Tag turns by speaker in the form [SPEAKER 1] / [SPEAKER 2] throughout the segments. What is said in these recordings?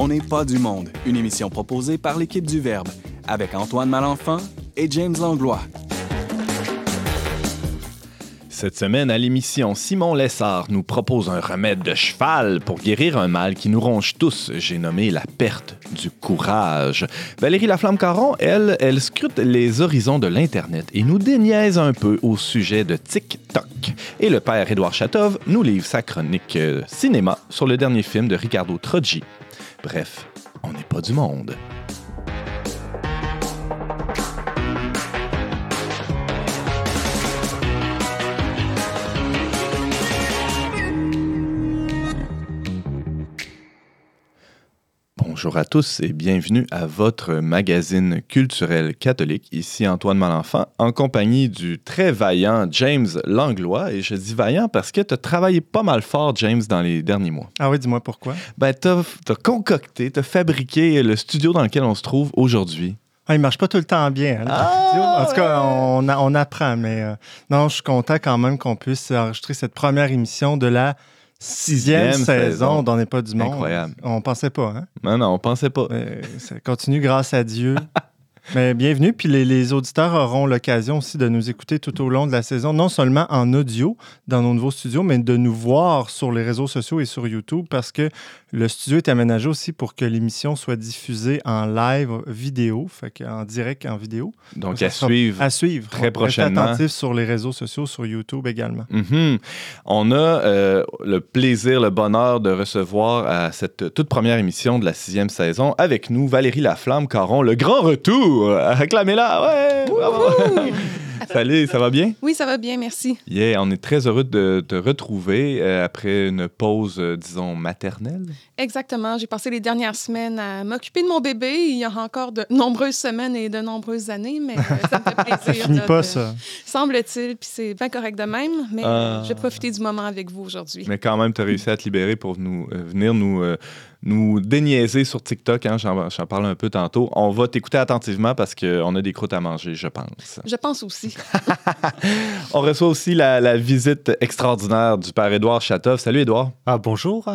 [SPEAKER 1] On n'est pas du monde, une émission proposée par l'équipe du Verbe, avec Antoine Malenfant et James Langlois.
[SPEAKER 2] Cette semaine, à l'émission, Simon Lessard nous propose un remède de cheval pour guérir un mal qui nous ronge tous. J'ai nommé la perte du courage. Valérie Laflamme-Caron, elle, elle scrute les horizons de l'Internet et nous déniaise un peu au sujet de TikTok. Et le père Édouard Chatov nous livre sa chronique euh, cinéma sur le dernier film de Ricardo Troggi. Bref, on n'est pas du monde. Bonjour à tous et bienvenue à votre magazine culturel catholique. Ici Antoine Malenfant en compagnie du très vaillant James Langlois. Et je dis vaillant parce que tu as travaillé pas mal fort, James, dans les derniers mois.
[SPEAKER 3] Ah oui, dis-moi pourquoi.
[SPEAKER 2] Ben, tu as, concocté, tu as fabriqué le studio dans lequel on se trouve aujourd'hui.
[SPEAKER 3] Ah, il marche pas tout le temps bien. Hein,
[SPEAKER 2] ah,
[SPEAKER 3] en tout cas, on, on, apprend, mais euh, non, je suis content quand même qu'on puisse enregistrer cette première émission de la Sixième, saison, d'On n'est pas du monde.
[SPEAKER 2] Incroyable.
[SPEAKER 3] On pensait pas, hein?
[SPEAKER 2] Non, non, on pensait pas.
[SPEAKER 3] ça continue grâce à Dieu. Mais bienvenue, puis les, auditeurs auront l'occasion aussi de nous écouter tout au long de la saison, non seulement en audio dans nos nouveaux studios, mais de nous voir sur les réseaux sociaux et sur YouTube parce que le studio est aménagé aussi pour que l'émission soit diffusée en live vidéo, fait en direct en vidéo.
[SPEAKER 2] Donc, à suivre.
[SPEAKER 3] À suivre.
[SPEAKER 2] Très prochainement.
[SPEAKER 3] attentif sur les réseaux sociaux, sur YouTube également.
[SPEAKER 2] Mm-hmm. On a euh, le plaisir, le bonheur de recevoir à cette toute première émission de la sixième saison avec nous Valérie Laflamme Caron, le grand retour Réclamez-la, ouais! Salut, ça va bien?
[SPEAKER 4] Oui, ça va bien, merci.
[SPEAKER 2] Yeah, on est très heureux de te retrouver euh, après une pause, euh, disons, maternelle.
[SPEAKER 4] Exactement. J'ai passé les dernières semaines à m'occuper de mon bébé. Il y aura encore de nombreuses semaines et de nombreuses années, mais euh, ça me fait plaisir.
[SPEAKER 3] ça finit pas, ça.
[SPEAKER 4] Semble-t-il, puis c'est bien correct de même, mais ah. je vais profiter du moment avec vous aujourd'hui.
[SPEAKER 2] Mais quand même, tu as réussi à te libérer pour nous, venir nous nous déniaiser sur TikTok. Hein, J'en parle un peu tantôt. On va t'écouter attentivement parce qu'on a des croûtes à manger, je pense.
[SPEAKER 4] Je pense aussi.
[SPEAKER 2] On reçoit aussi la, visite extraordinaire du père Édouard Chatov. Salut, Édouard.
[SPEAKER 5] Ah, bonjour.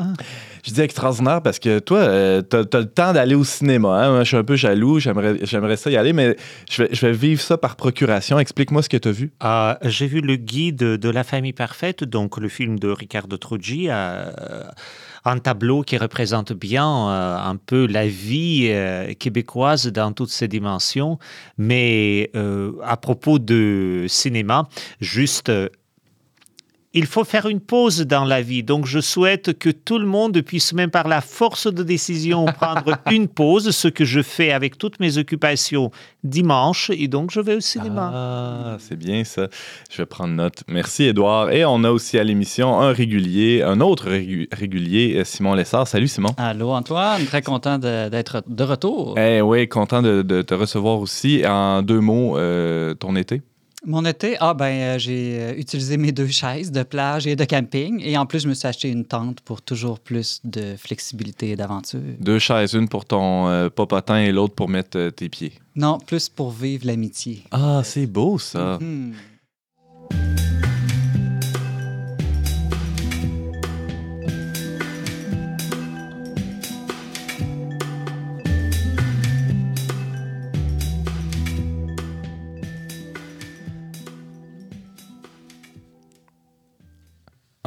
[SPEAKER 2] Je dis extraordinaire parce que toi, euh, tu as, le temps d'aller au cinéma. Hein? je suis un peu jaloux. J'aimerais ça y aller, mais je vais, je vais vivre ça par procuration. Explique-moi ce que tu as vu.
[SPEAKER 5] Ah, J'ai vu le guide de la famille parfaite, donc le film de Ricardo Truggi. Euh, un tableau qui représente bien euh, un peu la vie euh, québécoise dans toutes ses dimensions. Mais euh, à propos de cinéma, juste il faut faire une pause dans la vie. Donc, je souhaite que tout le monde puisse, même par la force de décision, prendre une pause, ce que je fais avec toutes mes occupations dimanche. Et donc, je vais au cinéma.
[SPEAKER 2] Ah, c'est bien ça. Je vais prendre note. Merci, Edouard. Et on a aussi à l'émission un régulier, un autre régulier, euh, Simon Lessard. Salut, Simon.
[SPEAKER 6] Allô, Antoine. Très content d'être de, retour.
[SPEAKER 2] Eh oui, content de, te recevoir aussi. En deux mots, euh, ton été?
[SPEAKER 6] Mon été, ah ben euh, j'ai euh, utilisé mes deux chaises de plage et de camping et en plus je me suis acheté une tente pour toujours plus de flexibilité et d'aventure.
[SPEAKER 2] Deux chaises, une pour ton euh, popotin et l'autre pour mettre tes pieds.
[SPEAKER 6] Non, plus pour vivre l'amitié.
[SPEAKER 2] Ah, c'est beau ça. Mm-hmm.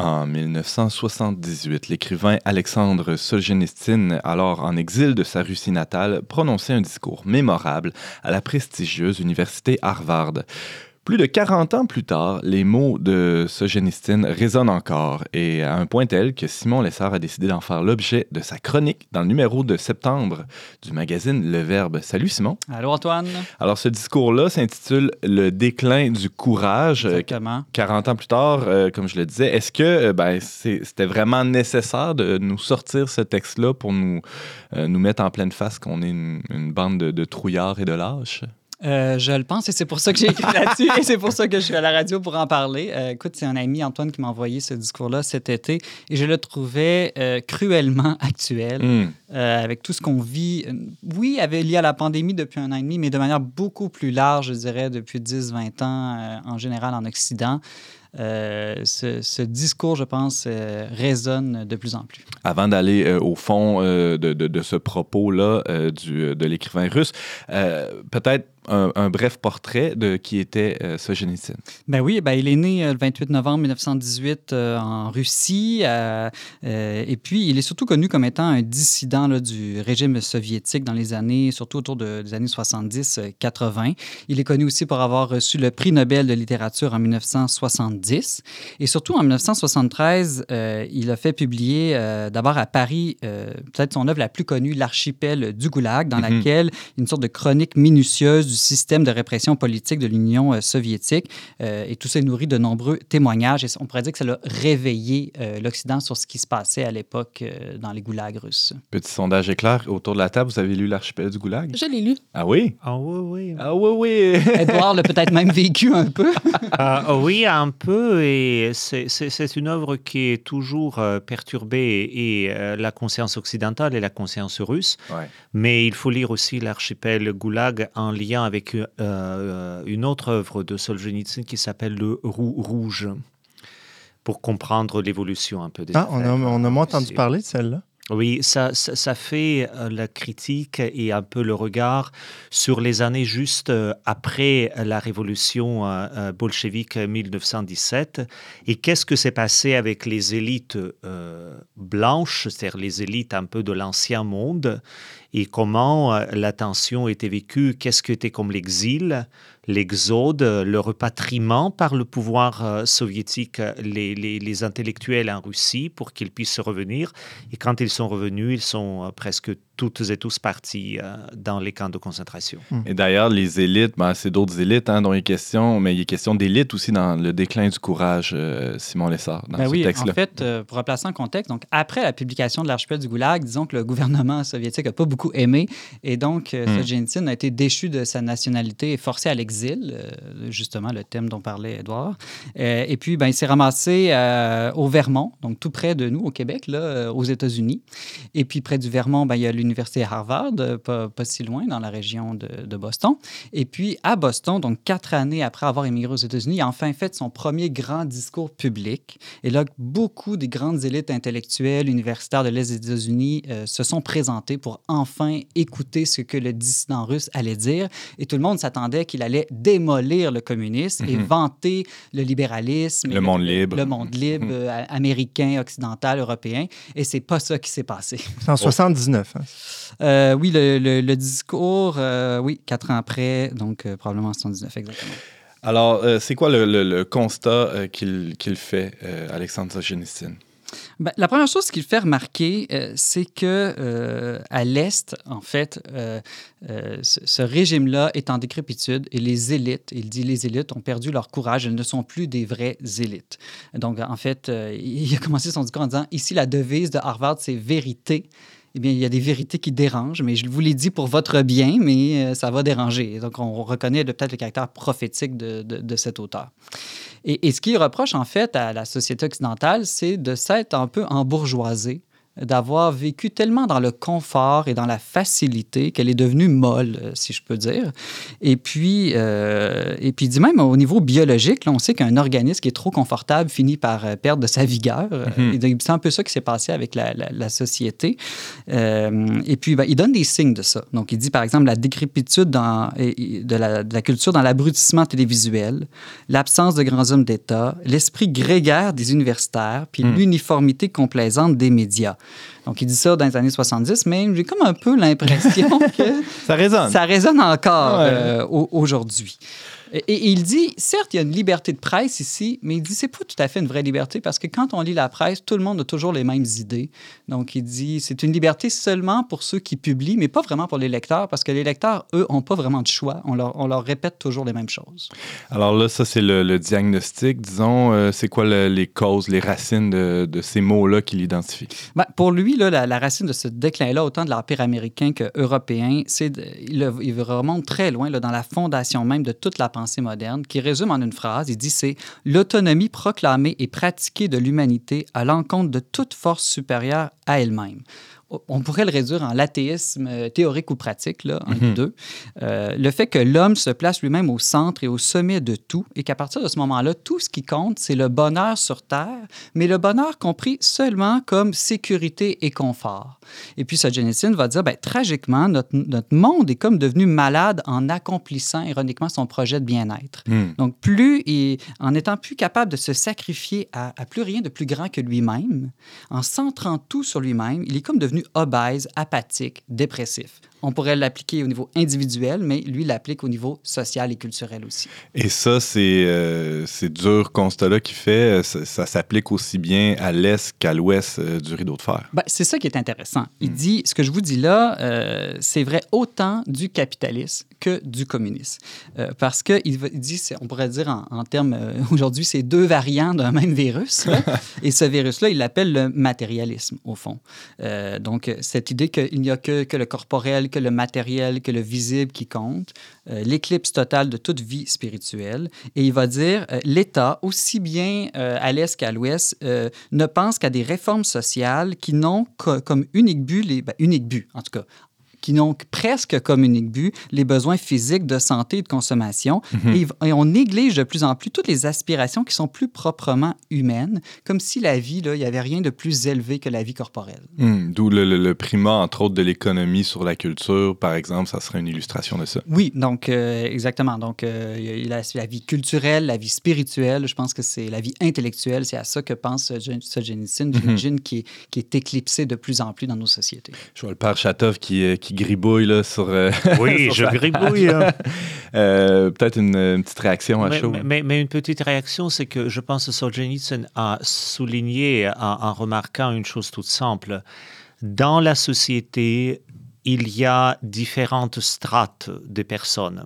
[SPEAKER 2] En 1978, l'écrivain Alexandre Solzhenitsyn, alors en exil de sa Russie natale, prononçait un discours mémorable à la prestigieuse université Harvard. Plus de 40 ans plus tard, les mots de Sogenistine résonnent encore, et à un point tel que Simon Lessard a décidé d'en faire l'objet de sa chronique dans le numéro de septembre du magazine Le Verbe. Salut Simon.
[SPEAKER 6] Allô Antoine.
[SPEAKER 2] Alors ce discours-là s'intitule Le déclin du courage.
[SPEAKER 6] Euh, Exactement.
[SPEAKER 2] 40 ans plus tard, euh, comme je le disais, est-ce que euh, ben, c'était vraiment nécessaire de nous sortir ce texte-là pour nous, nous mettre en pleine face qu'on est une, bande de, de trouillards et de lâches?
[SPEAKER 6] Euh, je le pense et c'est pour ça que j'ai écrit là-dessus et c'est pour ça que je suis à la radio pour en parler. Euh, écoute, c'est un ami, Antoine, qui m'a envoyé ce discours-là cet été et je le trouvais euh, cruellement actuel hmm. avec tout ce qu'on vit. Oui, avait lié à la pandémie depuis un an et demi, mais de manière beaucoup plus large, je dirais, depuis 10-20 ans en général en Occident. ce, ce, discours, je pense, résonne de plus en plus.
[SPEAKER 2] Avant d'aller au fond de, de, de, ce propos-là de l'écrivain russe, peut-être un, bref portrait de qui était euh,
[SPEAKER 6] Ben oui, ben, il est né euh, le 28 novembre 1918 euh, en Russie. Euh, et puis, il est surtout connu comme étant un dissident là, du régime soviétique dans les années, surtout autour des années 70-80. Il est connu aussi pour avoir reçu le prix Nobel de littérature en 1970. Et surtout, en 1973, il a fait publier d'abord à Paris, peut-être son œuvre la plus connue, L'archipel du Goulag, dans mm-hmm. laquelle une sorte de chronique minutieuse du système de répression politique de l'Union euh, soviétique. Euh, et tout ça est nourri de nombreux témoignages. Et on pourrait dire que ça a réveillé euh, l'Occident sur ce qui se passait à l'époque dans les goulags russes.
[SPEAKER 2] Petit sondage éclair. Autour de la table, vous avez lu l'archipel du goulag?
[SPEAKER 4] Je l'ai lu.
[SPEAKER 2] Ah oui?
[SPEAKER 5] Ah oui, oui.
[SPEAKER 2] Ah oui, oui.
[SPEAKER 6] Edouard l'a peut-être même vécu un peu.
[SPEAKER 5] uh, oui, un peu. Et c'est une œuvre qui est toujours perturbée et la conscience occidentale et la conscience russe. Ouais. Mais il faut lire aussi l'archipel goulag en lien avec euh, euh, une autre œuvre de Solzhenitsyn qui s'appelle Le Roux Rouge, pour comprendre l'évolution un peu des
[SPEAKER 3] ah, on a, on a moins entendu parler de celle-là.
[SPEAKER 5] Oui, ça, ça, fait euh, la critique et un peu le regard sur les années juste après la révolution bolchevique 1917 et qu'est-ce que s'est passé avec les élites blanches, c'est-à-dire les élites un peu de l'ancien monde? Et comment euh, la tension était vécue, qu'est-ce que était comme l'exil, l'exode, le repatriement par le pouvoir euh, soviétique, les, les, intellectuels en Russie pour qu'ils puissent revenir? Et quand ils sont revenus, ils sont euh, presque toutes et tous partis euh, dans les camps de concentration.
[SPEAKER 2] Et d'ailleurs, les élites, ben, c'est d'autres élites hein, dont il est question, mais il est question d'élite aussi dans le déclin du courage, Simon Lessard, dans
[SPEAKER 6] ben
[SPEAKER 2] ce
[SPEAKER 6] oui,
[SPEAKER 2] texte-là.
[SPEAKER 6] En fait, pour replacer en contexte, donc après la publication de l'archipel du Goulag, disons que le gouvernement soviétique n'a pas beaucoup aimé, et donc hmm. Solzhenitsyn a été déchu de sa nationalité et forcé à l'exil. Euh, justement le thème dont parlait Edouard. Euh, et puis, ben, il s'est ramassé euh, au Vermont, donc tout près de nous, au Québec, là, aux États-Unis. Et puis, près du Vermont, ben, il y a l'université Harvard, pas, pas, si loin, dans la région de, Boston. Et puis, à Boston, donc quatre années après avoir émigré aux États-Unis, il a enfin fait son premier grand discours public. Et là, beaucoup des grandes élites intellectuelles universitaires de l'Est des États-Unis se sont présentées pour enfin écouter ce que le dissident russe allait dire. Et tout le monde s'attendait qu'il allait démolir le communisme et mhm. vanter le libéralisme.
[SPEAKER 2] Le monde libre.
[SPEAKER 6] Le monde libre, mhm. euh, américain, occidental, européen. Et c'est pas ça qui s'est passé.
[SPEAKER 3] C'est en 79. Hein?
[SPEAKER 6] Euh, oui, le, discours, euh, oui, quatre ans après, donc probablement en 79, exactement.
[SPEAKER 2] Alors, c'est quoi le, constat qu'il fait, Alexandre Solzhenitsyn?
[SPEAKER 6] Ben, la première chose qu'il fait remarquer, euh, c'est que euh, à l'Est, en fait, euh, ce, régime-là est en décrépitude et les élites, il dit les élites ont perdu leur courage, elles ne sont plus des vraies élites. Donc, en fait, il a commencé son discours en disant, ici, la devise de Harvard, c'est vérité eh bien, il y a des vérités qui dérangent, mais je vous l'ai dit pour votre bien, mais ça va déranger. Donc, on reconnaît peut-être le caractère prophétique de, cet auteur. Et, ce qu'il reproche en fait à la société occidentale, c'est de s'être un peu embourgeoisé d'avoir vécu tellement dans le confort et dans la facilité qu'elle est devenue molle, euh, si je peux dire. Et puis, euh, et puis dit même au niveau biologique, là, on sait qu'un organisme qui est trop confortable finit par euh, perdre de sa vigueur. Mm-hmm. C'est un peu ça qui s'est passé avec la, la, société. et puis, ben, il donne des signes de ça. Donc, il dit, par exemple, la décrépitude dans, de, la, de la culture dans l'abrutissement télévisuel, l'absence de grands hommes d'État, l'esprit grégaire des universitaires, puis mm. l'uniformité complaisante des médias. Donc, il dit ça dans les années 70, mais j'ai comme un peu l'impression que
[SPEAKER 2] ça résonne.
[SPEAKER 6] Ça résonne encore euh, aujourd'hui. Et, il dit, certes, il y a une liberté de presse ici, mais il dit, c'est pas tout à fait une vraie liberté parce que quand on lit la presse, tout le monde a toujours les mêmes idées. Donc, il dit, c'est une liberté seulement pour ceux qui publient, mais pas vraiment pour les lecteurs parce que les lecteurs, eux, n'ont pas vraiment de choix. On leur, on leur, répète toujours les mêmes choses.
[SPEAKER 2] Alors là, ça, c'est le, diagnostic. Disons, euh, c'est quoi les causes, les racines de, de ces mots-là qu'il identifie?
[SPEAKER 6] Ben, pour lui, là, la, racine de ce déclin-là, autant de l'Empire américain qu'européen, c'est il, il remonte très loin là, dans la fondation même de toute la qui résume en une phrase. Il dit c'est l'autonomie proclamée et pratiquée de l'humanité à l'encontre de toute force supérieure à elle-même. On pourrait le réduire en l'athéisme euh, théorique ou pratique, là, des
[SPEAKER 2] Mhm.
[SPEAKER 6] deux. Euh, le fait que l'homme se place lui-même au centre et au sommet de tout, et qu'à partir de ce moment-là, tout ce qui compte, c'est le bonheur sur Terre, mais le bonheur compris seulement comme sécurité et confort. Et puis, Solzhenitsyn va dire, ben, tragiquement, notre, notre monde est comme devenu malade en accomplissant ironiquement son projet de bien-être.
[SPEAKER 2] Hmm.
[SPEAKER 6] Donc, plus il- en étant plus capable de se sacrifier à, à plus rien de plus grand que lui-même, en centrant tout sur lui-même, il est comme devenu obèse, apathique, dépressif. On pourrait l'appliquer au niveau individuel, mais lui l'applique au niveau social et culturel aussi.
[SPEAKER 2] Et ça, c'est euh, ces durs constats-là qu'il fait, euh, ça, ça s'applique aussi bien à l'est qu'à l'ouest euh, du rideau de fer.
[SPEAKER 6] Ben, c'est ça qui est intéressant. Il dit, ce que je vous dis là, euh, c'est vrai autant du capitalisme que du communisme. Euh, parce qu'il dit, on pourrait dire en, en termes, euh, aujourd'hui, c'est deux variants d'un même virus. là. et ce virus-là, il l'appelle le matérialisme, au fond. Euh, donc, cette idée qu'il n'y a que, que le corporel, que le matériel, que le visible qui compte, euh, l'éclipse totale de toute vie spirituelle. Et il va dire, l'État, aussi bien à l'Est qu'à l'Ouest, ne pense qu'à des réformes sociales qui n'ont co- comme unique but, les, ben, unique but en tout cas, qui n'ont presque comme unique but les besoins physiques de santé et de consommation. va- et on néglige de plus en plus toutes les aspirations qui sont plus proprement humaines, comme si la vie, là, il n'y avait rien de plus élevé que la vie corporelle.
[SPEAKER 2] Hmm. D'où le, le- le primat, entre autres, de l'économie sur la culture, par exemple, ça serait une illustration de ça.
[SPEAKER 6] Oui, donc euh, exactement. Donc euh, la, la vie culturelle, la vie spirituelle, je pense que c'est la vie intellectuelle, c'est à ça que pense Solzhen- Solzhenitsyn, j'imagine, qui, est- qui est éclipsé de plus en plus dans nos sociétés.
[SPEAKER 2] Je vois le père Chatov qui, euh, qui gribouille là, sur. euh,
[SPEAKER 5] Oui,
[SPEAKER 2] sur
[SPEAKER 5] je gribouille. hein.
[SPEAKER 2] Euh, Peut-être une, une petite réaction à
[SPEAKER 5] Mais,
[SPEAKER 2] chaud.
[SPEAKER 5] mais- une petite réaction, c'est que je pense que Solzhenitsyn a souligné en, en remarquant une chose toute simple. Dans la société, il y a différentes strates de personnes.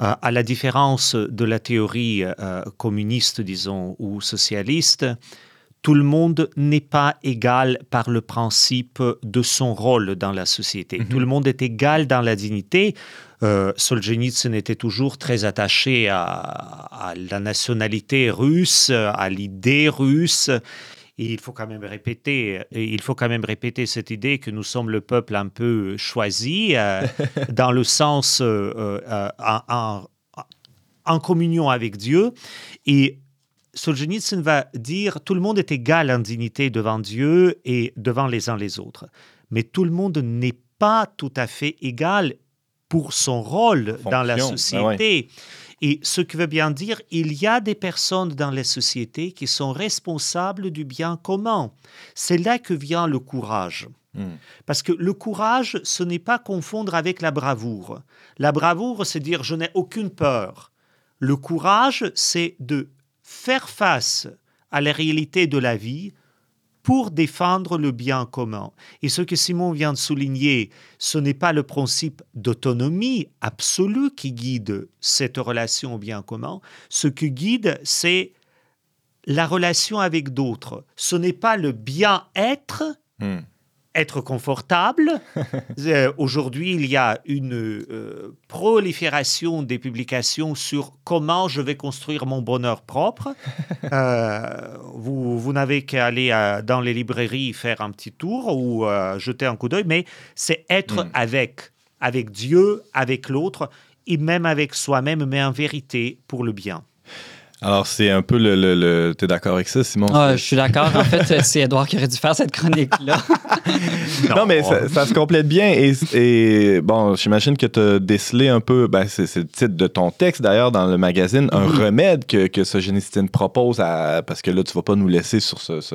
[SPEAKER 5] Euh, à la différence de la théorie communiste, disons, ou socialiste, tout le monde n'est pas égal par le principe de son rôle dans la société. Tout le monde est égal dans la dignité. Euh, Solzhenitsyn était toujours très attaché à, à la nationalité russe, à l'idée russe. Et il faut quand même répéter, il faut quand même répéter cette idée que nous sommes le peuple un peu choisi, euh, dans le sens euh, euh, en, en- en communion avec Dieu. Et Solzhenitsyn va dire tout le monde est égal en dignité devant Dieu et devant les uns les autres. Mais tout le monde n'est pas tout à fait égal pour son rôle dans la
[SPEAKER 2] ben
[SPEAKER 5] société. Et ce qui veut bien dire, il y a des personnes dans les sociétés qui sont responsables du bien commun. C'est là que vient le courage.
[SPEAKER 2] Hmm.
[SPEAKER 5] Parce que le courage, ce n'est pas confondre avec la bravoure. La bravoure, c'est dire je n'ai aucune peur. Le courage, c'est de faire face à la réalité de la vie pour défendre le bien commun. Et ce que Simon vient de souligner, ce n'est pas le principe d'autonomie absolue qui guide cette relation au bien commun. Ce qui guide, c'est la relation avec d'autres. Ce n'est pas le bien-être,
[SPEAKER 2] Hmm.
[SPEAKER 5] Être confortable. Euh, Aujourd'hui, il y a une euh, prolifération des publications sur comment je vais construire mon bonheur propre. Euh, vous vous n'avez qu'à aller dans les librairies faire un petit tour ou jeter un coup d'œil, mais c'est être
[SPEAKER 2] Mm.
[SPEAKER 5] avec, avec Dieu, avec l'autre et même avec soi-même, mais en vérité pour le bien.
[SPEAKER 2] Alors, c'est un peu le. le, le- T'es d'accord avec ça, Simon?
[SPEAKER 6] Ah, je suis d'accord. En fait, c'est Edouard qui aurait dû faire cette chronique-là.
[SPEAKER 2] Non, mais ça, ça se complète bien. Et, et, bon, j'imagine que tu as décelé un peu, ben, c'est c'est le titre de ton texte d'ailleurs dans le magazine, un remède que, que ce propose à. Parce que là, tu vas pas nous laisser sur ce, ce-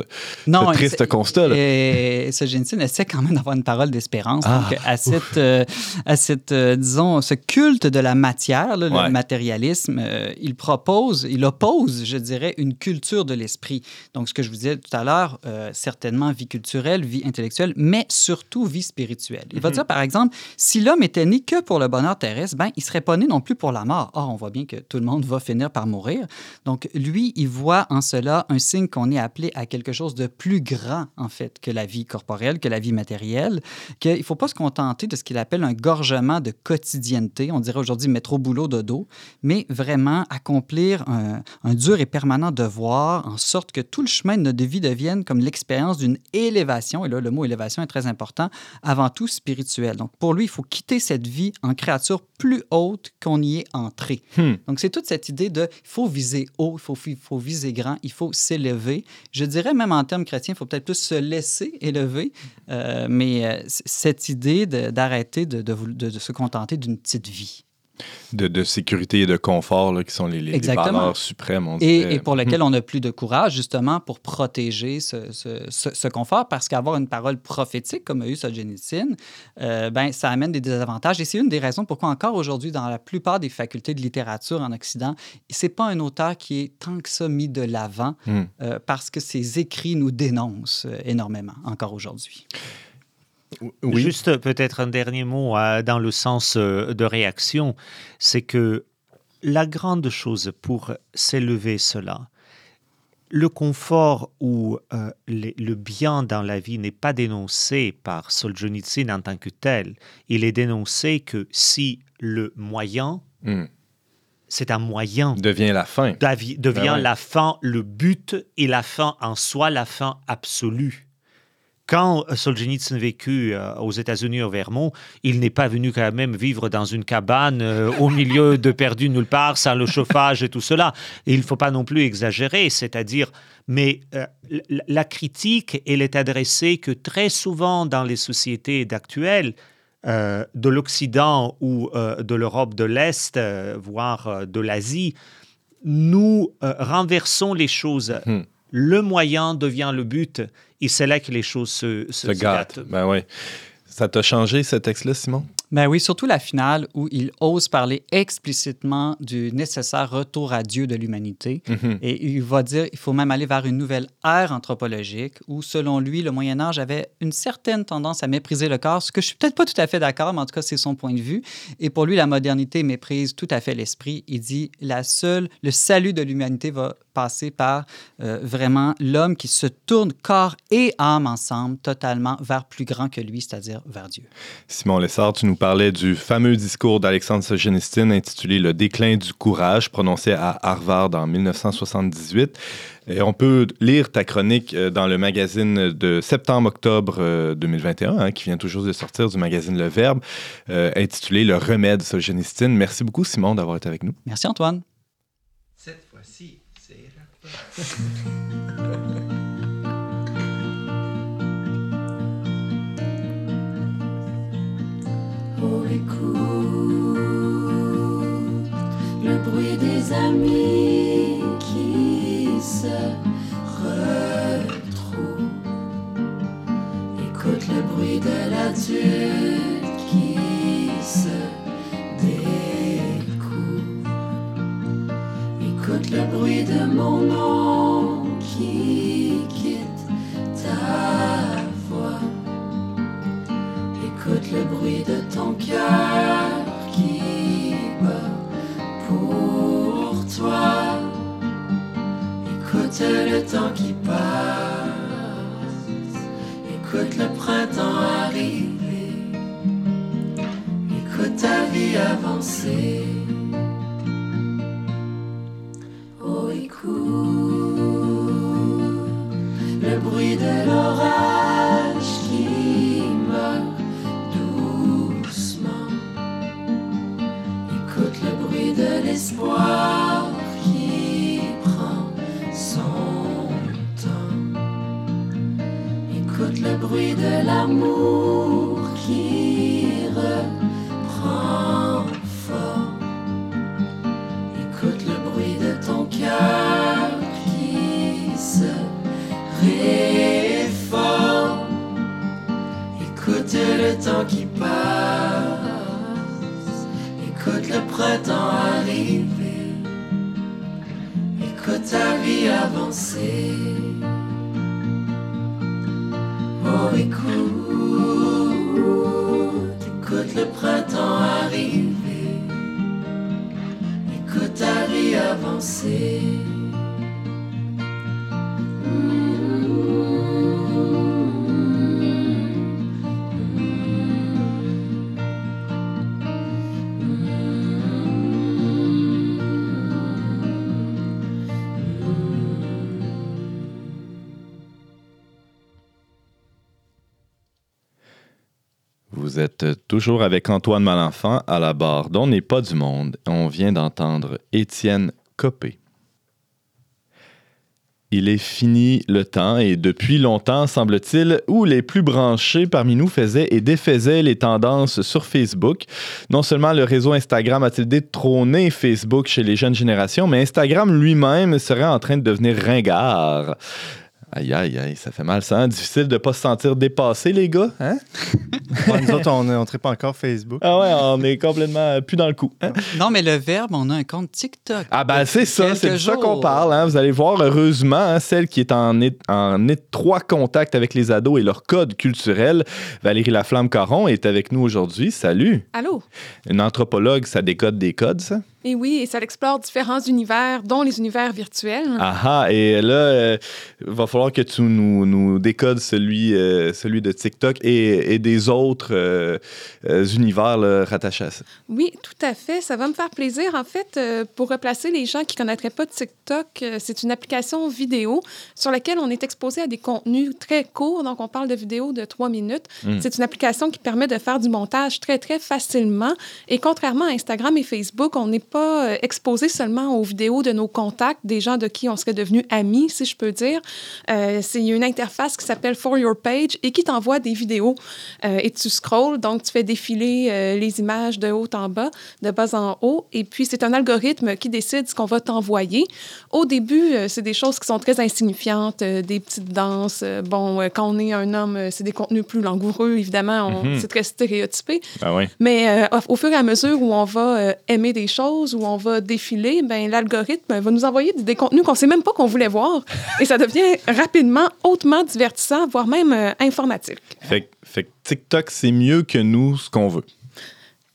[SPEAKER 2] ce triste
[SPEAKER 6] c'est-
[SPEAKER 2] constat. là.
[SPEAKER 6] Et ce Génétine essaie quand même d'avoir une parole d'espérance.
[SPEAKER 2] Ah.
[SPEAKER 6] Donc, à cette, euh, à cette euh, disons, ce culte de la matière, là,
[SPEAKER 2] Ouais.
[SPEAKER 6] le matérialisme, euh, il propose, il je dirais, une culture de l'esprit. Donc, ce que je vous disais tout à l'heure, euh, certainement vie culturelle, vie intellectuelle, mais surtout vie spirituelle. Il va dire, par exemple, si l'homme était né que pour le bonheur terrestre, ben, il serait pas né non plus pour la mort. Or, on voit bien que tout le monde va finir par mourir. Donc, lui, il voit en cela un signe qu'on est appelé à quelque chose de plus grand, en fait, que la vie corporelle, que la vie matérielle, qu'il ne faut pas se contenter de ce qu'il appelle un gorgement de quotidienneté, on dirait aujourd'hui métro, boulot, dodo, mais vraiment accomplir un, un dur et permanent devoir, en sorte que tout le chemin de notre vie devienne comme l'expérience d'une élévation, et là le mot élévation est très important, avant tout spirituel. Donc pour lui, il faut quitter cette vie en créature plus haute qu'on y est entré.
[SPEAKER 2] Hmm.
[SPEAKER 6] Donc c'est toute cette idée de il faut viser haut, il faut, viser grand, il faut s'élever. Je dirais même en termes chrétiens, il faut peut-être plus se laisser élever, euh, mais euh, cette idée d'arrêter de, de, de- de se contenter d'une petite vie.
[SPEAKER 2] De, de sécurité et de confort, là, qui sont les, les- valeurs suprêmes, on
[SPEAKER 6] Et, et pour lequel on n'a plus de courage, justement, pour protéger ce, ce- ce- ce confort, parce qu'avoir une parole prophétique, comme a eu Solzhenitsyn, euh, ben, ça amène des désavantages. Et c'est une des raisons pourquoi, encore aujourd'hui, dans la plupart des facultés de littérature en Occident, c'est pas un auteur qui est tant que ça mis de l'avant,
[SPEAKER 2] Hmm.
[SPEAKER 6] euh, parce que ses écrits nous dénoncent euh, énormément, encore aujourd'hui.
[SPEAKER 2] Oui.
[SPEAKER 5] Juste peut-être un dernier mot euh, dans le sens euh, de réaction, c'est que la grande chose pour s'élever cela, le confort ou euh, le bien dans la vie n'est pas dénoncé par Solzhenitsyn en tant que tel. Il est dénoncé que si le moyen,
[SPEAKER 2] Hmm.
[SPEAKER 5] c'est un moyen,
[SPEAKER 2] Devient la fin.
[SPEAKER 5] devient
[SPEAKER 2] Ben ouais.
[SPEAKER 5] la fin, le but et la fin en soi, la fin absolue. Quand Solzhenitsyn vécut euh, aux États-Unis, au Vermont, il n'est pas venu quand même vivre dans une cabane euh, au milieu de perdu nulle part, sans le chauffage et tout cela. Et il ne faut pas non plus exagérer, c'est-à-dire, mais euh, la- critique, elle est adressée que très souvent dans les sociétés d'actuelles, euh, de l'Occident ou de l'Europe de l'Est, voire de l'Asie, nous renversons les choses.
[SPEAKER 2] Hmm.
[SPEAKER 5] Le moyen devient le but, et c'est là que les choses se, se,
[SPEAKER 2] Se
[SPEAKER 5] se
[SPEAKER 2] gâte.
[SPEAKER 5] gâtent.
[SPEAKER 2] Ben oui. Ça t'a changé, ce texte-là, Simon?
[SPEAKER 6] Ben oui, surtout la finale où il ose parler explicitement du nécessaire retour à Dieu de l'humanité.
[SPEAKER 2] Mhm.
[SPEAKER 6] Et il va dire qu'il faut même aller vers une nouvelle ère anthropologique où, selon lui, le Moyen Âge avait une certaine tendance à mépriser le corps, ce que je suis peut-être pas tout à fait d'accord, mais en tout cas, c'est son point de vue. Et pour lui, la modernité méprise tout à fait l'esprit. Il dit la seule, le salut de l'humanité va passer par euh, vraiment l'homme qui se tourne corps et âme ensemble, totalement vers plus grand que lui, c'est-à-dire vers Dieu.
[SPEAKER 2] Simon Lessard, tu nous parlais du fameux discours d'Alexandre Solzhenitsyn intitulé Le déclin du courage, prononcé à Harvard en 1978. Et on peut lire ta chronique euh, dans le magazine de septembre-octobre euh, 2021, hein, qui vient toujours de sortir du magazine Le Verbe, euh, intitulé Le remède Solzhenitsyn. Merci beaucoup, Simon, d'avoir été avec nous.
[SPEAKER 6] Merci Antoine.
[SPEAKER 7] Cette fois-ci, c'est
[SPEAKER 8] Oh, écoute le bruit des amis qui se retrouvent. Écoute le bruit de l'adulte qui se découvre. Écoute le bruit de mon nom qui quitte ta voix. Écoute le bruit de ton cœur qui bat pour toi. Écoute le temps qui passe. Écoute le printemps arriver. Écoute ta vie avancer. L'amour qui reprend forme. Écoute le bruit de ton cœur qui se réforme. Écoute le temps qui passe. Écoute le printemps arriver. Écoute ta vie avancer. Printemps arriver. Écoute ta vie avancer.
[SPEAKER 2] Vous êtes toujours avec Antoine Malenfant à la barre d'On n'est pas du monde. On vient d'entendre Étienne Copé. Il est fini le temps et depuis longtemps, semble-t-il, où les plus branchés parmi nous faisaient et défaisaient les tendances sur Facebook. Non seulement le réseau Instagram a-t-il détrôné Facebook chez les jeunes générations, mais Instagram lui-même serait en train de devenir ringard. Aïe, aïe, aïe, ça fait mal, ça. hein? Difficile de ne pas se sentir dépassé, les gars. Hein?
[SPEAKER 3] Nous autres, on ne traite pas encore Facebook.
[SPEAKER 2] Ah ouais, on est complètement euh, plus dans le coup. hein?
[SPEAKER 6] Non, mais le verbe, on a un compte TikTok.
[SPEAKER 2] Ah ben c'est ça, c'est de ça qu'on parle. hein? Vous allez voir, heureusement, hein, celle qui est en, en étroit contact avec les ados et leur code culturel, Valérie Laflamme-Caron, est avec nous aujourd'hui. Salut!
[SPEAKER 4] Allô?
[SPEAKER 2] Une anthropologue, ça décode des codes, ça?
[SPEAKER 4] Et oui, et ça explore différents univers, dont les univers virtuels.
[SPEAKER 2] Ah et là, euh, il va falloir que tu nous, nous décodes celui, euh, celui de TikTok et, et des autres euh, euh, univers là, rattachés à ça.
[SPEAKER 4] Oui, tout à fait. Ça va me faire plaisir. En fait, euh, pour replacer les gens qui ne connaîtraient pas TikTok, euh, c'est une application vidéo sur laquelle on est exposé à des contenus très courts. Donc, on parle de vidéos de trois minutes.
[SPEAKER 2] Mm.
[SPEAKER 4] C'est une application qui permet de faire du montage très, très facilement. Et contrairement à Instagram et Facebook, on n'est pas euh, exposé seulement aux vidéos de nos contacts, des gens de qui on serait devenu amis, si je peux dire. Euh, c'est une interface qui s'appelle For Your Page et qui t'envoie des vidéos. Euh, et tu scrolls, donc tu fais défiler euh, les images de haut en bas, de bas en haut. Et puis, c'est un algorithme qui décide ce qu'on va t'envoyer. Au début, c'est des choses qui sont très insignifiantes, des petites danses. Bon, quand on est un homme, c'est des contenus plus langoureux, évidemment.
[SPEAKER 2] Mhm.
[SPEAKER 4] C'est très stéréotypé.
[SPEAKER 2] Ah oui.
[SPEAKER 4] Mais au- fur et à mesure où on va aimer des choses, où on va défiler, ben, l'algorithme va nous envoyer des, contenus qu'on ne sait même pas qu'on voulait voir. et ça devient rapidement hautement divertissant, voire même euh, informatique.
[SPEAKER 2] Fait, fait TikTok, c'est mieux que nous, ce qu'on veut.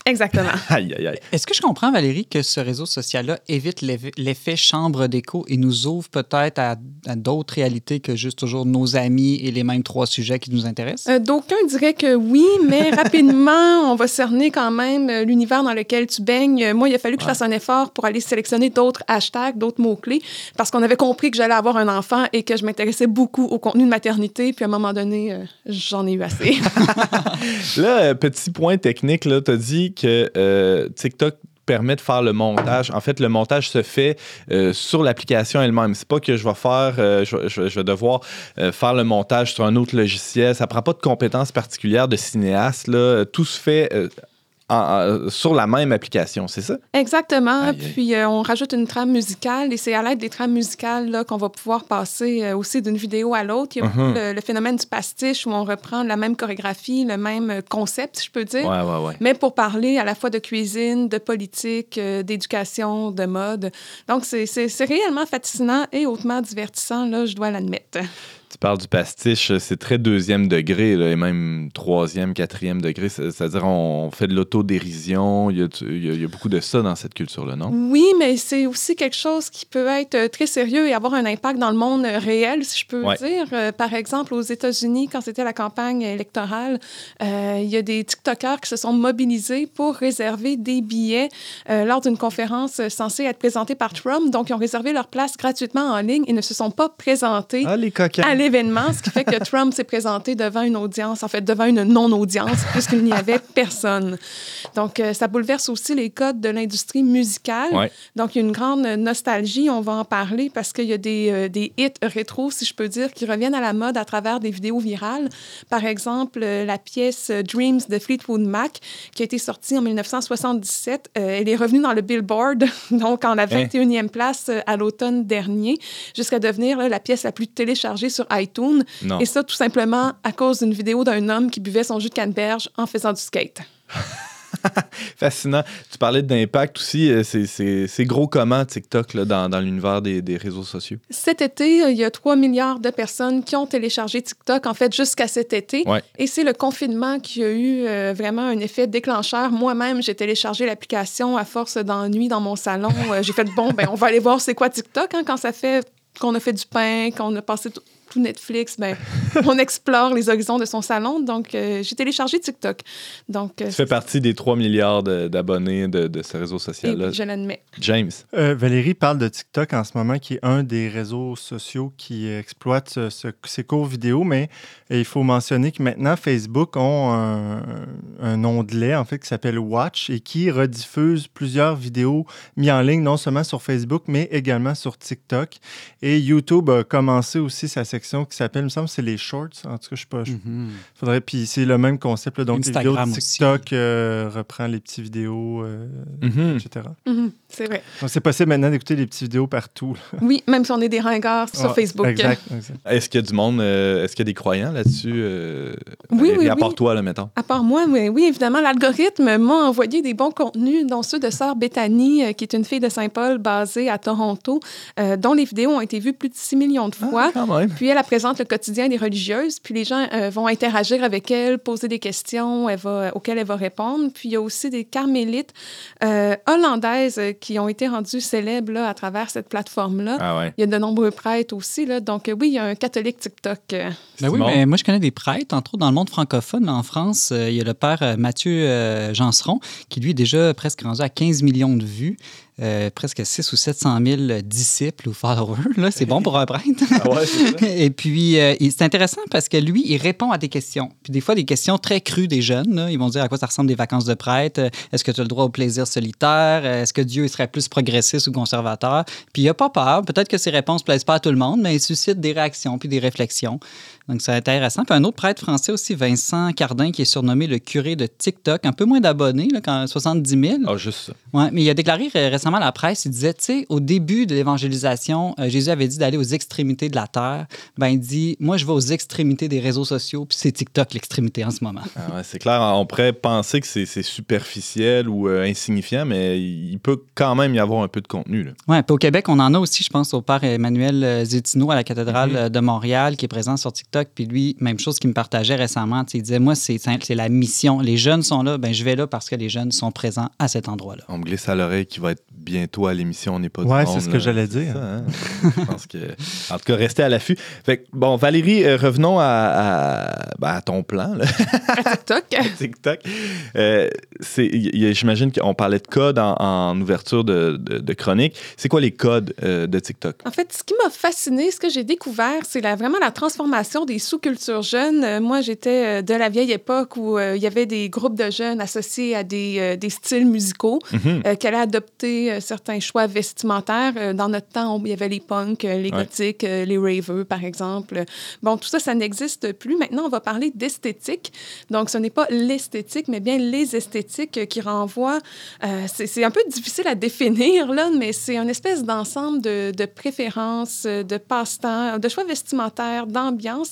[SPEAKER 4] Exactement.
[SPEAKER 2] Aïe, aïe, aïe.
[SPEAKER 6] Est-ce que je comprends, Valérie, que ce réseau social-là évite l'eff- l'effet chambre d'écho et nous ouvre peut-être à, à d'autres réalités que juste toujours nos amis et les mêmes trois sujets qui nous intéressent?
[SPEAKER 4] Euh, D'aucuns diraient que oui, mais rapidement, on va cerner quand même euh, l'univers dans lequel tu baignes. Moi, il a fallu que je fasse un effort pour aller sélectionner d'autres hashtags, d'autres mots-clés, parce qu'on avait compris que j'allais avoir un enfant et que je m'intéressais beaucoup au contenu de maternité. Puis à un moment donné, euh, j'en ai eu assez.
[SPEAKER 2] Là, petit point technique, tu as dit que euh, TikTok permet de faire le montage. En fait, le montage se fait euh, sur l'application elle-même. C'est pas que je vais faire, euh, je, vais- devoir faire le montage sur un autre logiciel. Ça prend pas de compétences particulières de cinéaste. Tout se fait en- sur la même application, c'est ça?
[SPEAKER 4] Exactement. Puis euh, on rajoute une trame musicale et c'est à l'aide des trames musicales là, qu'on va pouvoir passer euh, aussi d'une vidéo à l'autre. Il y a beaucoup le, le phénomène du pastiche où on reprend la même chorégraphie, le même euh, concept, si je peux dire.
[SPEAKER 2] Ouais, ouais, ouais.
[SPEAKER 4] Mais pour parler à la fois de cuisine, de politique, euh, d'éducation, de mode. Donc, c'est- c'est c'est réellement fascinant et hautement divertissant, là, je dois l'admettre.
[SPEAKER 2] Tu parles du pastiche, c'est très deuxième degré, là, et même troisième, quatrième degré. C'est- C'est-à-dire, on fait de l'autodérision. Il y a, il y a- il y a beaucoup de ça dans cette culture-là, non?
[SPEAKER 4] Oui, mais c'est aussi quelque chose qui peut être euh, très sérieux et avoir un impact dans le monde euh, réel, si je peux
[SPEAKER 2] Ouais.
[SPEAKER 4] dire. Euh, par exemple, aux États-Unis, quand c'était la campagne électorale, euh, il y a des TikTokers qui se sont mobilisés pour réserver des billets euh, lors d'une conférence euh, censée être présentée par Trump. Donc, ils ont réservé leur place gratuitement en ligne et ne se sont pas présentés
[SPEAKER 2] Ah, les coquins!
[SPEAKER 4] L'événement, ce qui fait que Trump s'est présenté devant une audience, en fait, devant une non-audience, puisqu'il n'y avait personne. Donc, euh, ça bouleverse aussi les codes de l'industrie musicale.
[SPEAKER 2] Ouais.
[SPEAKER 4] Donc, il y a une grande nostalgie, on va en parler, parce qu'il y a des, euh, des hits rétro, si je peux dire, qui reviennent à la mode à travers des vidéos virales. Par exemple, euh, la pièce Dreams de Fleetwood Mac, qui a été sortie en 1977, euh, elle est revenue dans le Billboard, donc en la 21e place euh, à l'automne dernier, jusqu'à devenir là, la pièce la plus téléchargée sur iTunes.
[SPEAKER 2] Non.
[SPEAKER 4] Et ça, tout simplement à cause d'une vidéo d'un homme qui buvait son jus de canneberge en faisant du skate.
[SPEAKER 2] Fascinant. Tu parlais d'impact aussi. euh, C'est- gros comment TikTok là, dans, dans l'univers des, des réseaux sociaux?
[SPEAKER 4] Cet été, euh, il y a 3 milliards de personnes qui ont téléchargé TikTok, en fait, jusqu'à cet été.
[SPEAKER 2] Ouais.
[SPEAKER 4] Et c'est le confinement qui a eu euh, vraiment un effet déclencheur. Moi-même, j'ai téléchargé l'application à force d'ennui dans mon salon. J'ai fait, bon, ben, on va aller voir c'est quoi TikTok hein, quand ça fait qu'on a fait du pain, qu'on a passé tout- Netflix, ben, on explore les horizons de son salon. Donc, euh, j'ai téléchargé TikTok. Donc, euh,
[SPEAKER 2] Tu fais partie des 3 milliards de- d'abonnés de, de ce réseau
[SPEAKER 4] et
[SPEAKER 2] social-là.
[SPEAKER 4] je l'admets.
[SPEAKER 2] James.
[SPEAKER 3] Euh, Valérie parle de TikTok en ce moment, qui est un des réseaux sociaux qui exploite ce- ce- ces courts vidéo, mais euh, il faut mentionner que maintenant, Facebook ont un, un onglet, en fait, qui s'appelle Watch et qui rediffuse plusieurs vidéos mises en ligne, non seulement sur Facebook, mais également sur TikTok. Et YouTube a commencé aussi sa section qui s'appelle, il me semble, c'est les Shorts. En tout cas, je sais pas. je-
[SPEAKER 6] Mhm.
[SPEAKER 3] faudrait, puis c'est le même concept. là. donc, les vidéos
[SPEAKER 6] Instagram
[SPEAKER 3] de. TikTok euh, reprend les petites vidéos, euh,
[SPEAKER 2] Mhm.
[SPEAKER 3] etc.
[SPEAKER 4] Mhm, c'est vrai.
[SPEAKER 3] Donc, c'est possible maintenant d'écouter des petites vidéos partout. là.
[SPEAKER 4] Oui, même si on est des ringards sur
[SPEAKER 3] Ah,
[SPEAKER 4] Facebook.
[SPEAKER 3] Exact. exact.
[SPEAKER 2] Est-ce qu'il y a du monde, euh, est-ce qu'il y a des croyants là-dessus? euh,
[SPEAKER 4] Oui,
[SPEAKER 2] Valérie,
[SPEAKER 4] oui,
[SPEAKER 2] À part
[SPEAKER 4] oui.
[SPEAKER 2] toi, là, mettons.
[SPEAKER 4] À part moi, mais oui, évidemment, l'algorithme m'a envoyé des bons contenus, dont ceux de Sœur Bethany, euh, qui est une fille de Saint-Paul basée à Toronto, euh, dont les vidéos ont été vues plus de 6 millions de fois.
[SPEAKER 2] Ah, quand même.
[SPEAKER 4] Puis elle, elle présente le quotidien des religieuses, puis les gens euh, vont interagir avec elle, poser des questions elle va, auxquelles elle va répondre. Puis il y a aussi des carmélites euh, hollandaises qui ont été rendues célèbres là, à travers cette plateforme-là.
[SPEAKER 2] Ah ouais.
[SPEAKER 4] Il y a de nombreux prêtres aussi. Là. Donc euh, oui, il y a un catholique TikTok. euh,
[SPEAKER 6] Ben oui, mais moi, je connais des prêtres, entre autres dans le monde francophone. en France, euh, il y a le père euh, Mathieu euh, Janseron, qui lui est déjà presque rendu à 15 millions de vues, euh, presque 6 ou 700 000 disciples ou followers. Là, c'est bon pour un prêtre.
[SPEAKER 2] Ah ouais, c'est ça.
[SPEAKER 6] Et puis, euh, c'est intéressant parce que lui, il répond à des questions. Puis des fois, des questions très crues des jeunes. là. Ils vont dire à quoi ça ressemble des vacances de prêtre. Est-ce que tu as le droit au plaisir solitaire? Est-ce que Dieu il serait plus progressiste ou conservateur? Puis il n'a pas peur. Peut-être que ses réponses ne plaisent pas à tout le monde, mais il suscite des réactions puis des réflexions. Donc, c'est intéressant. Puis un autre prêtre français aussi, Vincent Cardin, qui est surnommé le curé de TikTok. Un peu moins d'abonnés, là, quand 70 000.
[SPEAKER 2] Ah, juste ça.
[SPEAKER 6] Ouais, mais il a déclaré euh, récemment à la presse, il disait, tu sais, au début de l'évangélisation, euh, Jésus avait dit d'aller aux extrémités de la terre. Ben, il dit, moi, je vais aux extrémités des réseaux sociaux, puis c'est TikTok l'extrémité en ce moment.
[SPEAKER 2] Ah ouais, c'est clair, on pourrait penser que c'est c'est superficiel ou euh, insignifiant, mais il peut quand même y avoir un peu de contenu.
[SPEAKER 6] Ouais, puis au Québec, on en a aussi, je pense, au père Emmanuel Zétino à la cathédrale
[SPEAKER 2] Mhm.
[SPEAKER 6] euh, de Montréal, qui est présent sur TikTok. Puis lui, même chose qu'il me partageait récemment. Il disait, moi, c'est simple, c'est la mission. Les jeunes sont là, ben je vais là parce que les jeunes sont présents à cet endroit-là.
[SPEAKER 2] On me glisse à l'oreille qu'il va être bientôt à l'émission On n'est pas du
[SPEAKER 3] Ouais,
[SPEAKER 2] monde,
[SPEAKER 3] c'est ce que
[SPEAKER 2] là.
[SPEAKER 3] j'allais dire.
[SPEAKER 2] ça, hein? Je pense que. En tout cas, restez à l'affût. Fait que, bon, Valérie, euh, revenons à, à- ben, à ton plan, là,
[SPEAKER 4] à TikTok.
[SPEAKER 2] TikTok. Euh, c'est- y- y- J'imagine qu'on parlait de code en, en ouverture de, de- de chronique. C'est quoi les codes euh, de TikTok?
[SPEAKER 4] En fait, ce qui m'a fasciné, ce que j'ai découvert, c'est la- vraiment la transformation des sous-cultures jeunes. Euh, moi, j'étais euh, de la vieille époque où euh, il y avait des groupes de jeunes associés à des, des styles musicaux
[SPEAKER 2] Mhm.
[SPEAKER 4] qui allaient adopter certains choix vestimentaires. Dans notre temps, il y avait les punks, les gothiques, les ravers, par exemple. Bon, tout ça, ça n'existe plus. Maintenant, on va parler d'esthétique. Donc, ce n'est pas l'esthétique, mais bien les esthétiques qui renvoient. euh, c'est un peu difficile à définir, là, mais c'est une espèce d'ensemble de, de préférences, de passe-temps, de choix vestimentaires, d'ambiance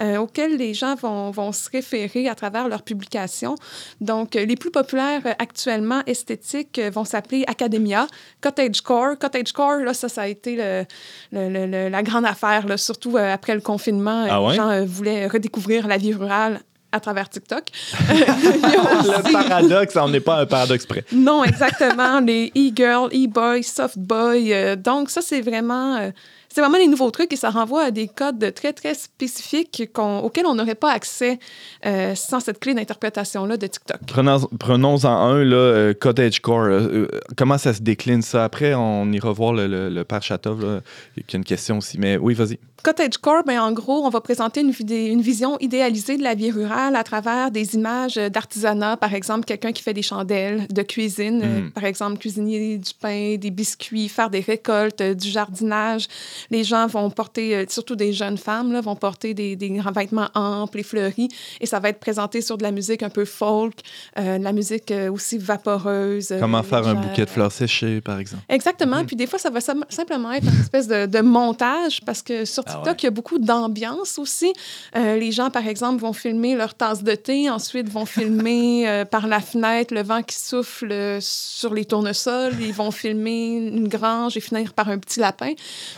[SPEAKER 4] euh, auxquels les gens vont, vont se référer à travers leurs publications. Donc, euh, les plus populaires euh, actuellement esthétiques euh, vont s'appeler Academia, Cottagecore. Cottagecore, là, ça, ça a été le- le- le- le- la grande affaire, là, surtout après le confinement.
[SPEAKER 2] Ah ouais?
[SPEAKER 4] Les gens voulaient redécouvrir la vie rurale à travers TikTok.
[SPEAKER 2] Le paradoxe, on n'est pas un paradoxe près.
[SPEAKER 4] non, exactement. les e-girl, e-boy, soft boy. euh, donc, ça, c'est vraiment. euh, c'est vraiment les nouveaux trucs et ça renvoie à des codes très, très spécifiques auxquels on n'aurait pas accès euh, sans cette clé d'interprétation-là de TikTok.
[SPEAKER 2] Prenons- Prenons-en un, là, euh, Cottagecore. euh, euh, comment ça se décline ça? Après, on ira voir le, le, le père Chatov, là, qui a une question aussi. Mais oui, vas-y.
[SPEAKER 4] Cottagecore, ben, en gros, on va présenter une, une vision idéalisée de la vie rurale à travers des images d'artisanat. Par exemple, quelqu'un qui fait des chandelles, de cuisine,
[SPEAKER 2] Mhm.
[SPEAKER 4] par exemple, cuisiner du pain, des biscuits, faire des récoltes, du jardinage. Les gens vont porter, euh, surtout des jeunes femmes, là, vont porter des, des grands vêtements amples et fleuris. Et ça va être présenté sur de la musique un peu folk, euh, de la musique euh, aussi vaporeuse.
[SPEAKER 2] Comment faire un bouquet de fleurs séchées, par exemple?
[SPEAKER 4] Exactement. Puis des fois, ça va sim- simplement être une espèce de, de montage parce que sur
[SPEAKER 2] Ah
[SPEAKER 4] TikTok,
[SPEAKER 2] ouais.
[SPEAKER 4] il y a beaucoup d'ambiance aussi. Euh, les gens, par exemple, vont filmer leur tasse de thé, ensuite vont filmer euh, par la fenêtre le vent qui souffle euh, sur les tournesols. Ils vont filmer une grange et finir par un petit lapin.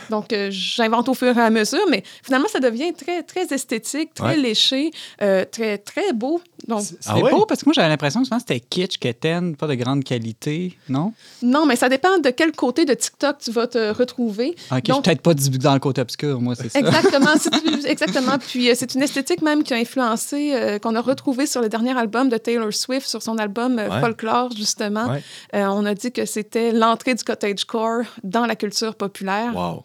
[SPEAKER 4] Donc, que j'invente au fur et à mesure, mais finalement, ça devient très, très esthétique, très
[SPEAKER 2] Ouais.
[SPEAKER 4] léché, euh, très, très beau. Donc,
[SPEAKER 6] C'est
[SPEAKER 2] Ah ouais?
[SPEAKER 6] beau parce que moi, j'avais l'impression que souvent c'était kitsch, quétaine, pas de grande qualité, non?
[SPEAKER 4] non, mais ça dépend de quel côté de TikTok tu vas te retrouver.
[SPEAKER 6] Ok, je suis
[SPEAKER 4] Donc-
[SPEAKER 6] peut-être pas du- dans le côté obscur, moi, c'est ça.
[SPEAKER 4] Exactement, tu- exactement. Puis euh, c'est une esthétique même qui a influencé, euh, qu'on a retrouvé sur le dernier album de Taylor Swift, sur son album euh,
[SPEAKER 2] Ouais.
[SPEAKER 4] Folklore, justement.
[SPEAKER 2] Ouais.
[SPEAKER 4] Euh, on a dit que c'était l'entrée du cottagecore dans la culture populaire.
[SPEAKER 2] Wow.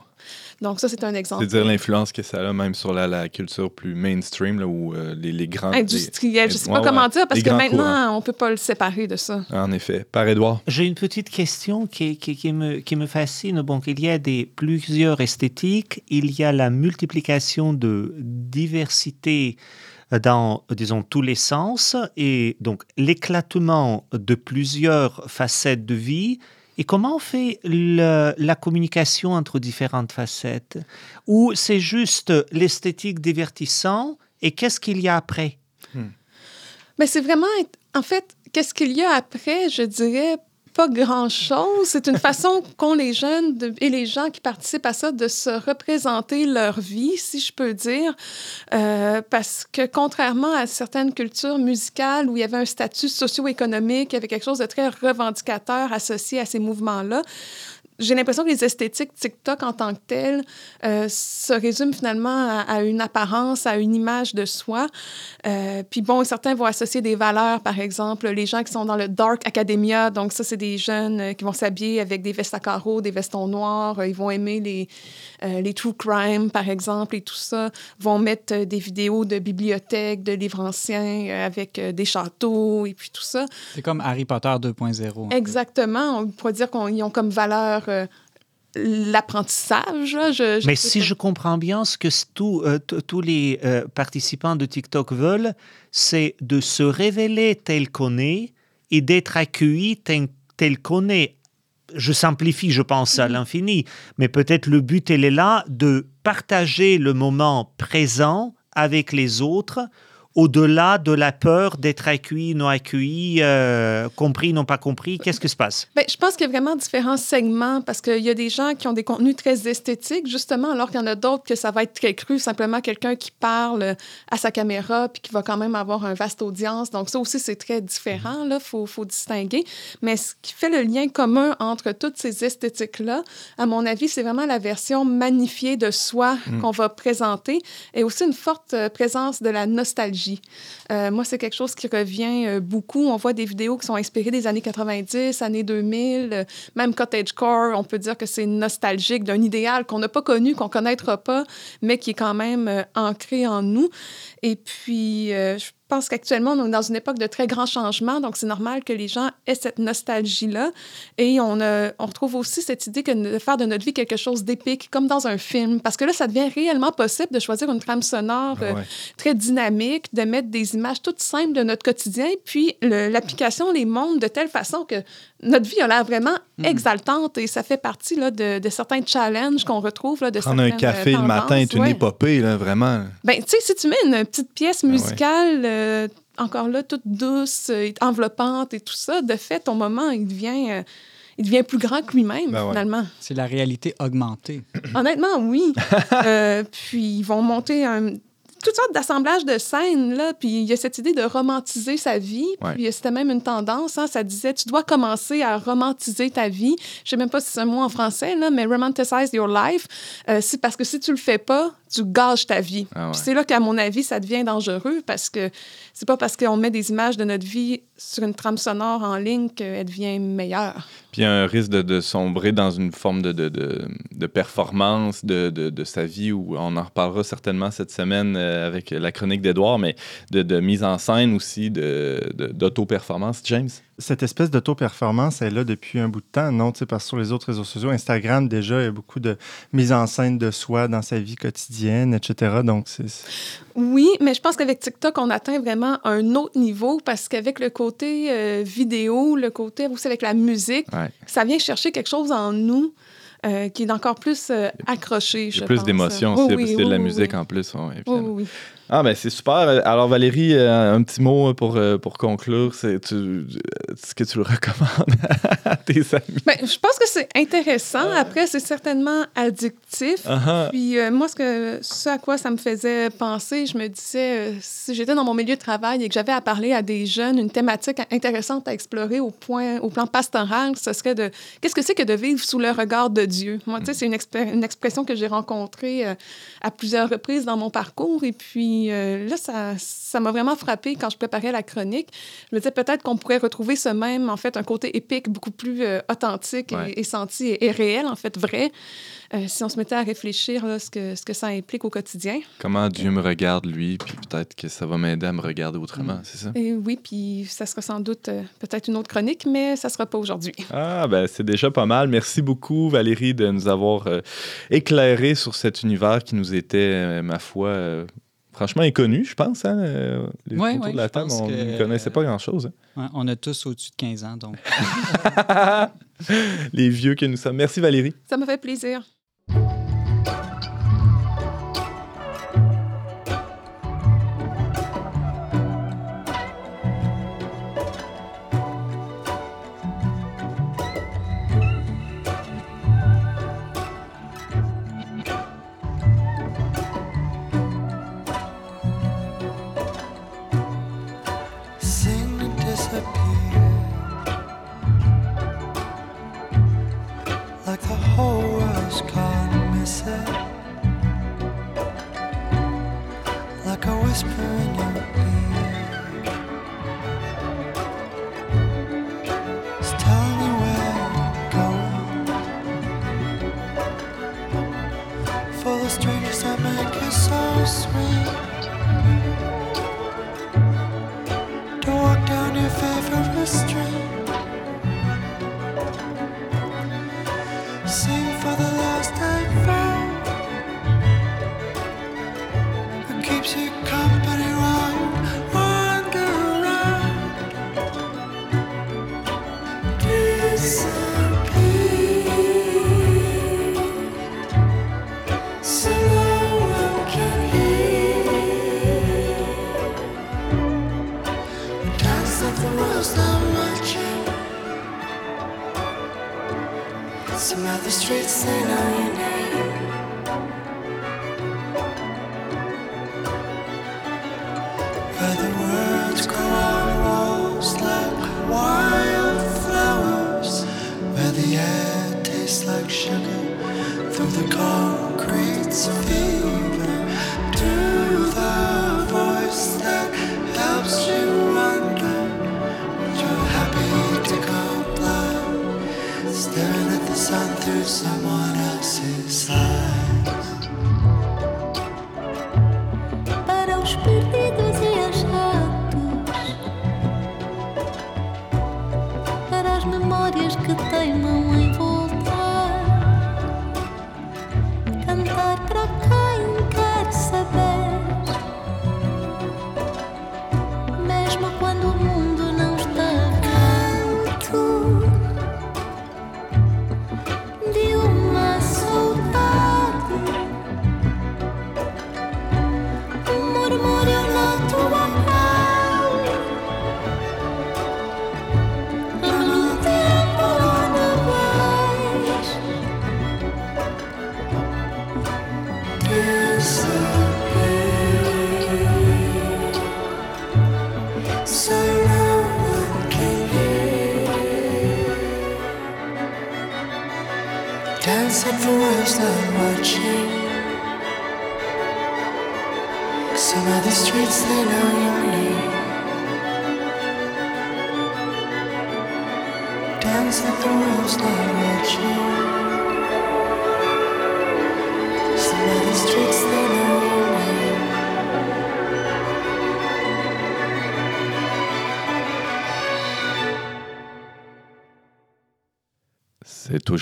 [SPEAKER 4] Donc ça, c'est un exemple.
[SPEAKER 2] C'est dire l'influence que ça a même sur la, la culture plus mainstream, là, où euh, les, les grands.
[SPEAKER 4] Industriel, je
[SPEAKER 2] les-
[SPEAKER 4] sais
[SPEAKER 2] ouais,
[SPEAKER 4] pas comment
[SPEAKER 2] ouais.
[SPEAKER 4] dire, parce
[SPEAKER 2] Les
[SPEAKER 4] que maintenant,
[SPEAKER 2] courants.
[SPEAKER 4] on peut pas le séparer de ça.
[SPEAKER 2] En effet. Par Édouard.
[SPEAKER 5] J'ai une petite question qui, qui, qui me, qui me fascine. Bon, il y a des, plusieurs esthétiques, il y a la multiplication de diversité dans, disons, tous les sens, et donc l'éclatement de plusieurs facettes de vie. Et comment on fait le- la communication entre différentes facettes? Ou c'est juste l'esthétique divertissant, et qu'est-ce qu'il y a après?
[SPEAKER 4] Mais c'est vraiment, en fait, qu'est-ce qu'il y a après, je dirais pas grand-chose. C'est une façon qu'ont les jeunes et les gens qui participent à ça de se représenter leur vie, si je peux dire. Euh, parce que contrairement à certaines cultures musicales où il y avait un statut socio-économique, il y avait quelque chose de très revendicateur associé à ces mouvements-là, j'ai l'impression que les esthétiques TikTok en tant que telles euh, se résument finalement à, à une apparence, à une image de soi. Euh, puis bon, certains vont associer des valeurs, par exemple, les gens qui sont dans le dark academia, donc ça, c'est des jeunes euh, qui vont s'habiller avec des vestes à carreaux, des vestons noirs, ils vont aimer les, euh, les true crime, par exemple, et tout ça, vont mettre des vidéos de bibliothèques, de livres anciens avec des châteaux et puis tout ça.
[SPEAKER 6] C'est comme Harry Potter 2.0.
[SPEAKER 4] Exactement, on pourrait dire qu'ils ont comme valeur euh, l'apprentissage. là. Je- je
[SPEAKER 5] Mais si je comprends bien, ce que tout, euh, tous les euh, participants de TikTok veulent, c'est de se révéler tel qu'on est et d'être accueilli tel, tel qu'on est. Je simplifie, je pense, à l'infini, mais peut-être le but, elle est là, de partager le moment présent avec les autres, au-delà de la peur d'être accueilli, non accueilli, euh, compris, non pas compris. Qu'est-ce qui se passe?
[SPEAKER 4] Ben, je pense qu'il y a vraiment différents segments parce qu'il y a des gens qui ont des contenus très esthétiques, justement, alors qu'il y en a d'autres que ça va être très cru, simplement quelqu'un qui parle à sa caméra puis qui va quand même avoir un vaste audience. Donc, ça aussi, c'est très différent, là, il faut, faut distinguer. Mais ce qui fait le lien commun entre toutes ces esthétiques-là, à mon avis, c'est vraiment la version magnifiée de soi qu'on va présenter et aussi une forte présence de la nostalgie. Euh, moi, c'est quelque chose qui revient euh, beaucoup. On voit des vidéos qui sont inspirées des années 90, années 2000, euh, même cottagecore. On peut dire que c'est nostalgique d'un idéal qu'on n'a pas connu, qu'on connaîtra pas, mais qui est quand même ancré en nous. Et puis, je pense qu'actuellement, on est dans une époque de très grands changements, donc c'est normal que les gens aient cette nostalgie-là. Et on, a- on retrouve aussi cette idée que de faire de notre vie quelque chose d'épique, comme dans un film, parce que là, ça devient réellement possible de choisir une trame sonore euh,
[SPEAKER 2] Ah ouais.
[SPEAKER 4] très dynamique, de mettre des images toutes simples de notre quotidien, puis le- l'application les montre de telle façon que notre vie a l'air vraiment
[SPEAKER 2] Hmm.
[SPEAKER 4] exaltante et ça fait partie là, de, de certains challenges qu'on retrouve. Là, de
[SPEAKER 2] Prendre un café
[SPEAKER 4] euh,
[SPEAKER 2] le matin est une
[SPEAKER 4] Ouais.
[SPEAKER 2] épopée, là, vraiment.
[SPEAKER 4] Ben, tu sais, si tu mets une petite pièce
[SPEAKER 2] Ah ouais.
[SPEAKER 4] Euh, encore là, toute douce, euh, enveloppante et tout ça, de fait, ton moment, il devient, euh, il devient plus grand que lui-même,
[SPEAKER 2] Ben ouais.
[SPEAKER 4] finalement.
[SPEAKER 6] C'est la réalité augmentée.
[SPEAKER 4] Honnêtement, oui. Euh, puis ils vont monter un- toutes sortes d'assemblages de scènes, là. Puis il y a cette idée de romantiser sa vie.
[SPEAKER 2] Ouais.
[SPEAKER 4] Puis c'était même une tendance, hein, ça disait, tu dois commencer à romantiser ta vie. Je sais même pas si c'est un mot en français, là, mais romanticize your life. Euh, c'est parce que si tu le fais pas, tu gâches ta vie.
[SPEAKER 2] Ah ouais.
[SPEAKER 4] Puis c'est là qu'à mon avis, ça devient dangereux parce que c'est pas parce qu'on met des images de notre vie sur une trame sonore en ligne qu'elle devient meilleure.
[SPEAKER 2] Puis il y a un risque de, de sombrer dans une forme de, de, de, de performance de, de, de sa vie, où on en reparlera certainement cette semaine euh, avec la chronique d'Edouard, mais de, mise en scène aussi, d'auto-performance. James?
[SPEAKER 3] Cette espèce d'auto-performance est là depuis un bout de temps, non? Tu sais, parce que sur les autres réseaux sociaux, Instagram, déjà, il y a beaucoup de mise en scène de soi dans sa vie quotidienne, etc. Donc, c'est... c'est-
[SPEAKER 4] Oui, mais je pense qu'avec TikTok, on atteint vraiment un autre niveau parce qu'avec le côté euh, vidéo, le côté aussi avec la musique,
[SPEAKER 2] Ouais.
[SPEAKER 4] ça vient chercher quelque chose en nous euh, qui est encore plus euh, accroché,
[SPEAKER 2] Il y
[SPEAKER 4] je
[SPEAKER 2] a plus
[SPEAKER 4] pense.
[SPEAKER 2] d'émotion
[SPEAKER 4] Oui,
[SPEAKER 2] aussi,
[SPEAKER 4] oui,
[SPEAKER 2] parce qu'il y a de la
[SPEAKER 4] oui,
[SPEAKER 2] musique
[SPEAKER 4] oui.
[SPEAKER 2] en plus. ouais,
[SPEAKER 4] Oui,
[SPEAKER 2] évidemment.
[SPEAKER 4] oui, oui.
[SPEAKER 2] Ah, ben c'est super. Alors, Valérie, euh, un petit mot pour, euh, pour conclure. C'est, tu, est-ce que tu le recommandes à tes amis?
[SPEAKER 8] Ben, je pense que c'est intéressant. Après, c'est certainement addictif.
[SPEAKER 2] Uh-huh.
[SPEAKER 8] Puis euh, moi, ce, que, ce à quoi ça me faisait penser, je me disais, euh, si j'étais dans mon milieu de travail et que j'avais à parler à des jeunes, une thématique intéressante à explorer au, point, au plan pastoral, ce serait de qu'est-ce que c'est que de vivre sous le regard de Dieu? Moi, tu sais, c'est une, expé- une expression que j'ai rencontrée euh, à plusieurs reprises dans mon parcours. Et puis euh, là, ça ça m'a vraiment frappé quand je préparais la chronique. Je me disais peut-être qu'on pourrait retrouver ce même, en fait, un côté épique beaucoup plus euh, authentique
[SPEAKER 2] Ouais.
[SPEAKER 8] et, et senti et, et réel, en fait, vrai, euh, si on se mettait à réfléchir là, ce, que, ce que ça implique au quotidien.
[SPEAKER 2] Comment Dieu me regarde, lui, puis peut-être que ça va m'aider à me regarder
[SPEAKER 9] Mm.
[SPEAKER 2] autrement, c'est ça?
[SPEAKER 8] Et oui, puis ça sera sans doute peut-être une autre chronique, mais ça sera pas aujourd'hui.
[SPEAKER 2] Ah, ben c'est déjà pas mal. Merci beaucoup, Valérie, de nous avoir éclairé sur cet univers qui nous était, ma foi, franchement inconnu, je pense. Hein? euh, les
[SPEAKER 6] Ouais,
[SPEAKER 2] autour
[SPEAKER 6] ouais,
[SPEAKER 2] de la table, on ne connaissait pas grand-chose.
[SPEAKER 6] Ouais, on a tous au-dessus de 15 ans, donc.
[SPEAKER 2] hein. les vieux que nous sommes. Merci, Valérie.
[SPEAKER 8] Ça me fait plaisir.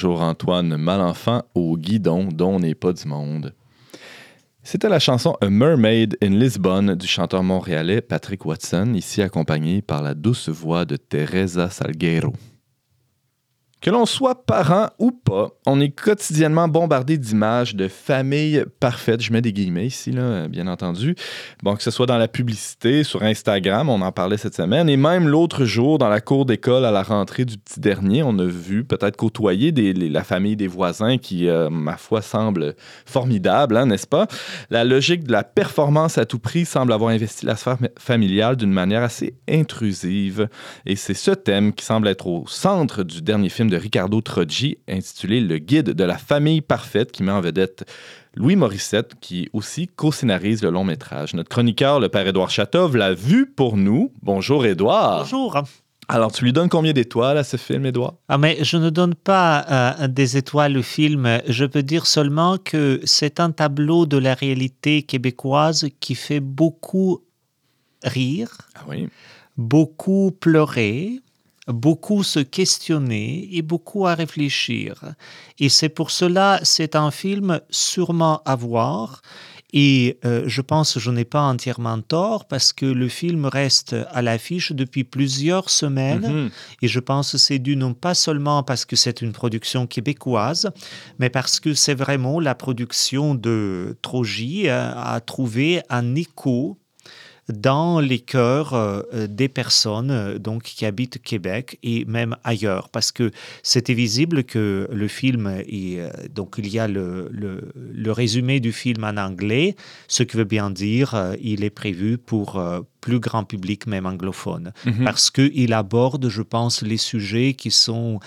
[SPEAKER 2] Toujours Antoine Malenfant au guidon dont on n'est pas du monde. C'était la chanson A Mermaid in Lisbon du chanteur montréalais Patrick Watson, ici accompagné par la douce voix de Teresa Salguero. Que l'on soit parent ou pas, on est quotidiennement bombardé d'images de familles parfaites. Je mets des guillemets ici, bien entendu. Bon, que ce soit dans la publicité, sur Instagram, on en parlait cette semaine, et même l'autre jour, dans la cour d'école à la rentrée du petit dernier, on a vu peut-être côtoyer la famille des voisins qui, euh, ma foi, semble formidable, hein, n'est-ce pas? La logique de la performance à tout prix semble avoir investi la sphère familiale d'une manière assez intrusive. Et c'est ce thème qui semble être au centre du dernier film de Ricardo Troggi, intitulé Le guide de la famille parfaite, qui met en vedette Louis Morissette, qui aussi co-scénarise le long métrage. Notre chroniqueur, le père Édouard Chatov, l'a vu pour nous. Bonjour, Édouard.
[SPEAKER 5] Bonjour.
[SPEAKER 2] Alors, tu lui donnes combien d'étoiles à ce film, Édouard?
[SPEAKER 5] Ah, mais je ne donne pas euh, des étoiles au film. Je peux dire seulement que c'est un tableau de la réalité québécoise qui fait beaucoup rire,
[SPEAKER 2] Ah oui.
[SPEAKER 5] beaucoup pleurer, beaucoup se questionner et beaucoup à réfléchir. Et c'est pour cela, c'est un film sûrement à voir. Et euh, je pense que je n'ai pas entièrement tort parce que le film reste à l'affiche depuis plusieurs semaines.
[SPEAKER 2] Mhm.
[SPEAKER 5] Et je pense que c'est dû non pas seulement parce que c'est une production québécoise, mais parce que c'est vraiment la production de Trogy euh, a trouvé un écho dans les cœurs euh, euh, des personnes euh, donc qui habitent Québec et même ailleurs. Parce que c'était visible que le film est, donc il y a le, le, le résumé du film en anglais. Ce qui veut bien dire il est prévu pour plus grand public même anglophone.
[SPEAKER 2] Mhm.
[SPEAKER 5] parce qu'il aborde je pense les sujets qui sont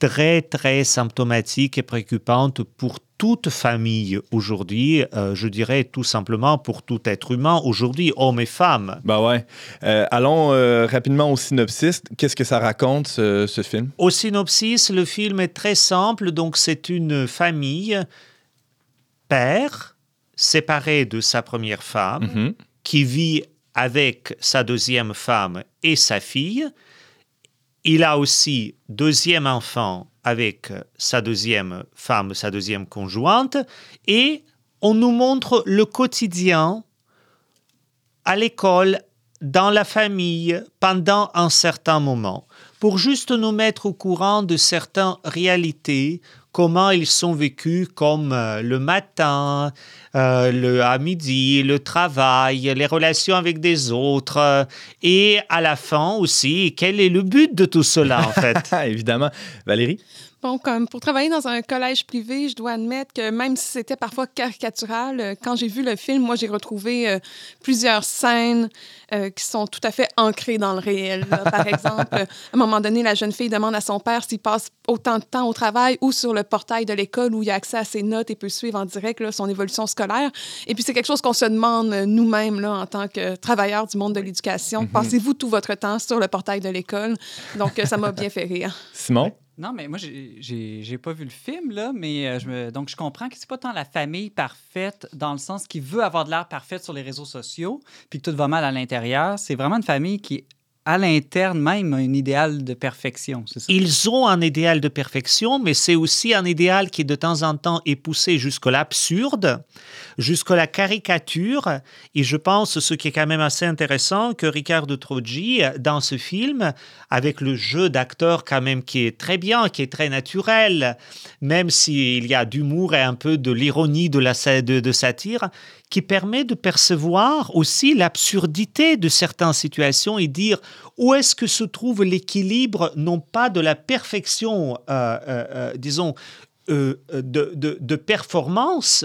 [SPEAKER 5] très très symptomatiques et préoccupantes pour toute famille aujourd'hui, euh, je dirais tout simplement pour tout être humain aujourd'hui, hommes et femmes.
[SPEAKER 2] Ben ouais. Euh, allons euh, rapidement au synopsis. Qu'est-ce que ça raconte, ce, ce film?
[SPEAKER 5] Au synopsis, le film est très simple, donc c'est une famille, père, séparé de sa première femme,
[SPEAKER 2] Mhm.
[SPEAKER 5] qui vit avec sa deuxième femme et sa fille. Il a aussi deuxième enfant avec sa deuxième femme, sa deuxième conjointe, et on nous montre le quotidien à l'école, dans la famille, pendant un certain moment, pour juste nous mettre au courant de certaines réalités, comment ils sont vécus comme euh, le matin, euh, le à midi, le travail, les relations avec des autres, euh, et à la fin aussi, quel est le but de tout cela en fait?
[SPEAKER 2] Évidemment. Valérie?
[SPEAKER 4] Bon, comme pour travailler dans un collège privé, je dois admettre que même si c'était parfois caricatural, euh, quand j'ai vu le film, moi, j'ai retrouvé euh, plusieurs scènes euh, qui sont tout à fait ancrées dans le réel. là. Par exemple, à un moment donné, la jeune fille demande à son père s'il passe autant de temps au travail ou sur le portail de l'école où il a accès à ses notes et peut suivre en direct là, son évolution scolaire. Et puis, c'est quelque chose qu'on se demande nous-mêmes là, en tant que travailleurs du monde de l'éducation. Passez-vous tout votre temps sur le portail de l'école? Donc, ça m'a bien fait rire.
[SPEAKER 2] Simon?
[SPEAKER 6] Non, mais moi, j'ai- pas vu le film, là, mais euh, je donc je comprends que c'est pas tant la famille parfaite dans le sens qui veut avoir de l'air parfaite sur les réseaux sociaux, puis que tout va mal à l'intérieur. C'est vraiment une famille qui, à l'interne même, un idéal de perfection?
[SPEAKER 5] Ils ont un idéal de perfection, mais c'est aussi un idéal qui de temps en temps est poussé jusqu'à l'absurde, jusqu'à la caricature. Et je pense, ce qui est quand même assez intéressant, que Ricardo Troggi, dans ce film, avec le jeu d'acteur quand même qui est très bien, qui est très naturel, même s'il y a d'humour et un peu de l'ironie de, la, de satire, qui permet de percevoir aussi l'absurdité de certaines situations et dire où est-ce que se trouve l'équilibre, non pas de la perfection, euh, euh, euh, disons, de, de- de performance,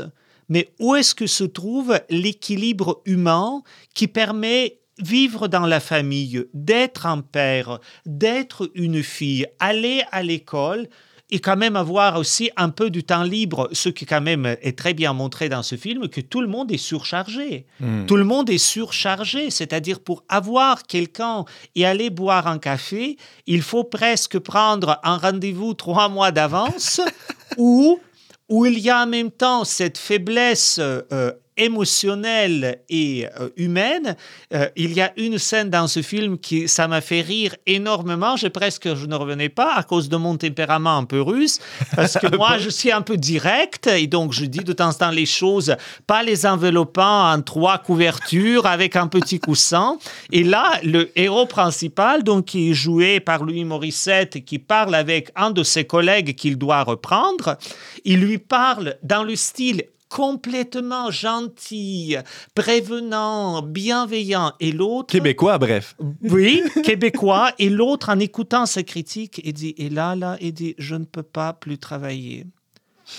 [SPEAKER 5] mais où est-ce que se trouve l'équilibre humain qui permet vivre dans la famille, d'être un père, d'être une fille, aller à l'école et quand même avoir aussi un peu du temps libre, ce qui quand même est très bien montré dans ce film, que tout le monde est surchargé. Tout le monde est surchargé, c'est-à-dire pour avoir quelqu'un et aller boire un café, il faut presque prendre un rendez-vous trois mois d'avance ou où il y a en même temps cette faiblesse euh, émotionnelle et euh, humaine. Euh, il y a une scène dans ce film qui ça m'a fait rire énormément. J'ai presque je ne revenais pas à cause de mon tempérament un peu russe parce que moi je suis un peu direct et donc je dis de temps en temps les choses pas les enveloppant en trois couvertures avec un petit coussin. Et là le héros principal donc qui est joué par Louis Morissette qui parle avec un de ses collègues qu'il doit reprendre, il lui parle dans le style complètement gentil, prévenant, bienveillant, et l'autre...
[SPEAKER 2] Québécois, bref.
[SPEAKER 5] Oui, québécois, et l'autre, en écoutant sa critique, il dit, et là, là, il dit, je ne peux pas plus travailler.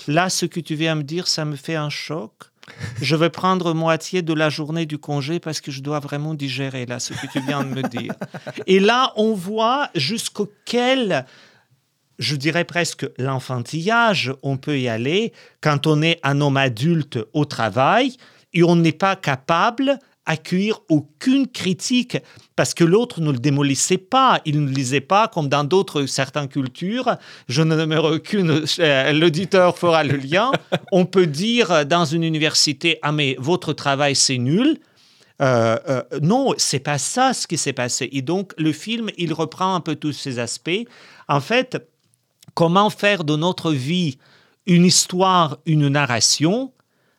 [SPEAKER 5] Là, ce que tu viens me dire, ça me fait un choc. Je vais prendre moitié de la journée du congé parce que je dois vraiment digérer là ce que tu viens de me dire. Et là, on voit jusqu'au quel je dirais presque l'enfantillage, on peut y aller quand on est un homme adulte au travail et on n'est pas capable accueillir aucune critique parce que l'autre ne le démolissait pas, il ne lisait pas comme dans d'autres certaines cultures. Je ne me aucune, euh, l'auditeur fera le lien. On peut dire dans une université ah mais votre travail c'est nul. Euh, euh, non, c'est pas ça ce qui s'est passé. Et donc le film il reprend un peu tous ces aspects. En fait, comment faire de notre vie une histoire, une narration,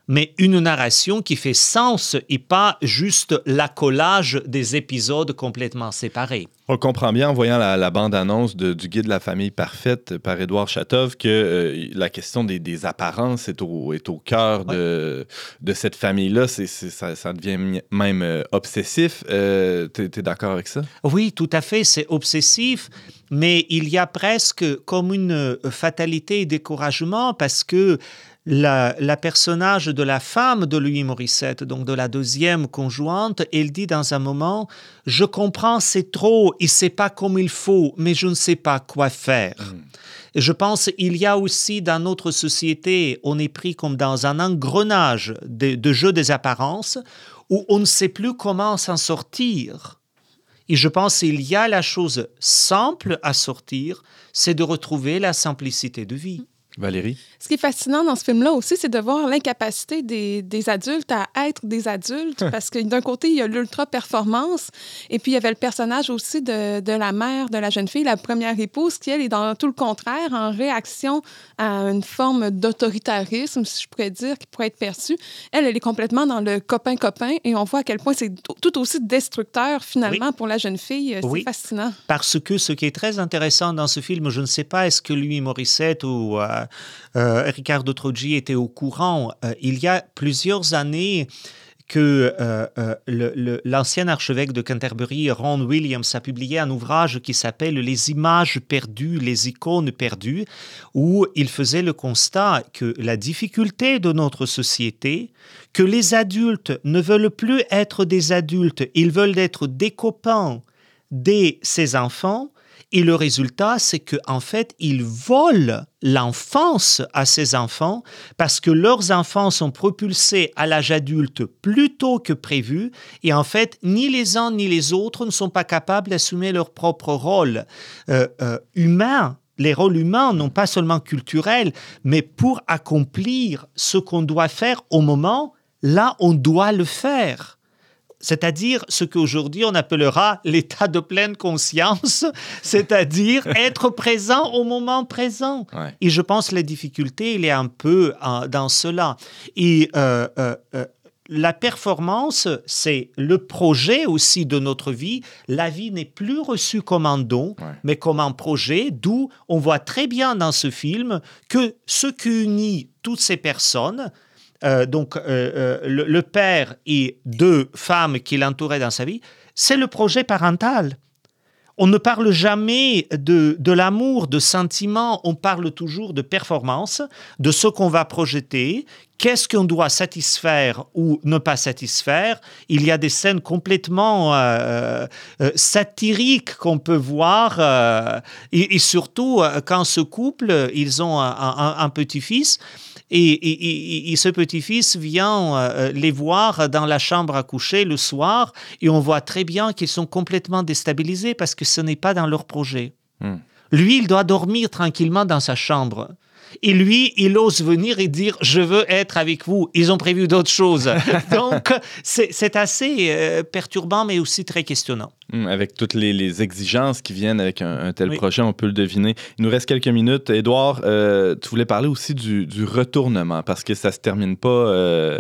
[SPEAKER 5] mais une narration qui fait sens et pas juste l'accolage des épisodes complètement séparés.
[SPEAKER 2] On le comprend bien en voyant la, bande-annonce du guide de la famille parfaite par Édouard Chatov que euh, la question des, apparences est au, est au cœur de, de cette famille-là. Ça, devient même euh, obsessif. Euh, tu es d'accord avec ça?
[SPEAKER 5] Oui, tout à fait. C'est obsessif mais il y a presque comme une fatalité et découragement parce que la, personnage de la femme de Louis Morissette, donc de la deuxième conjointe, elle dit dans un moment Je comprends, c'est trop, il sait pas comme il faut, mais je ne sais pas quoi faire. Mm. Et je pense il y a aussi dans notre société, on est pris comme dans un engrenage de, de jeu des apparences où on ne sait plus comment s'en sortir. Et je pense qu'il y a la chose simple à sortir, c'est de retrouver la simplicité de vie.
[SPEAKER 2] Valérie?
[SPEAKER 4] Ce qui est fascinant dans ce film-là aussi, c'est de voir l'incapacité des, des, adultes à être des adultes, parce que d'un côté, il y a l'ultra-performance, et puis il y avait le personnage aussi de, de, la mère de la jeune fille, la première épouse, qui, elle, est dans tout le contraire, en réaction à une forme d'autoritarisme, si je pourrais dire, qui pourrait être perçue. Elle, elle est complètement dans le copain-copain, et on voit à quel point c'est tout aussi destructeur, finalement, pour la jeune fille. C'est fascinant.
[SPEAKER 5] Parce que ce qui est très intéressant dans ce film, je ne sais pas, est-ce que lui, Morissette ou... Euh, Ricardo Troggi était au courant. Euh, il y a plusieurs années que euh, l'ancien archevêque de Canterbury, Ron Williams, a publié un ouvrage qui s'appelle Les images perdues, les icônes perdues, où il faisait le constat que la difficulté de notre société, que les adultes ne veulent plus être des adultes, ils veulent être des copains de ces enfants, et le résultat, c'est qu'en en fait, ils volent l'enfance à ces enfants parce que leurs enfants sont propulsés à l'âge adulte plus tôt que prévu. Et en fait, ni les uns ni les autres ne sont pas capables d'assumer leur propre rôle euh, euh, humain les rôles humains, non pas seulement culturels, mais pour accomplir ce qu'on doit faire au moment, là, on doit le faire c'est-à-dire ce qu'aujourd'hui on appellera l'état de pleine conscience, c'est-à-dire être présent au moment présent. Et je pense que la difficulté, il est un peu euh, dans cela. Et euh, euh, la performance, c'est le projet aussi de notre vie. La vie n'est plus reçue comme un don, mais comme un projet, d'où on voit très bien dans ce film que ce qui unit toutes ces personnes, euh, donc euh, euh, le, père et deux femmes qui l'entouraient dans sa vie, c'est le projet parental. On ne parle jamais de, de l'amour, de sentiments, on parle toujours de performance, de ce qu'on va projeter, qu'est-ce qu'on doit satisfaire ou ne pas satisfaire. Il y a des scènes complètement satiriques qu'on peut voir, et, surtout quand ce couple, ils ont un petit-fils, et, ce petit-fils vient euh, les voir dans la chambre à coucher le soir et on voit très bien qu'ils sont complètement déstabilisés parce que ce n'est pas dans leur projet. Hmm. Lui, il doit dormir tranquillement dans sa chambre. Et lui, il ose venir et dire Je veux être avec vous. Ils ont prévu d'autres choses. Donc, c'est c'est assez euh, perturbant, mais aussi très questionnant.
[SPEAKER 2] Hum, Avec toutes les, les exigences qui viennent avec un, un tel
[SPEAKER 5] Oui.
[SPEAKER 2] projet, on peut le deviner. Il nous reste quelques minutes. Édouard, euh, tu voulais parler aussi du, du retournement parce que ça se termine pas. euh,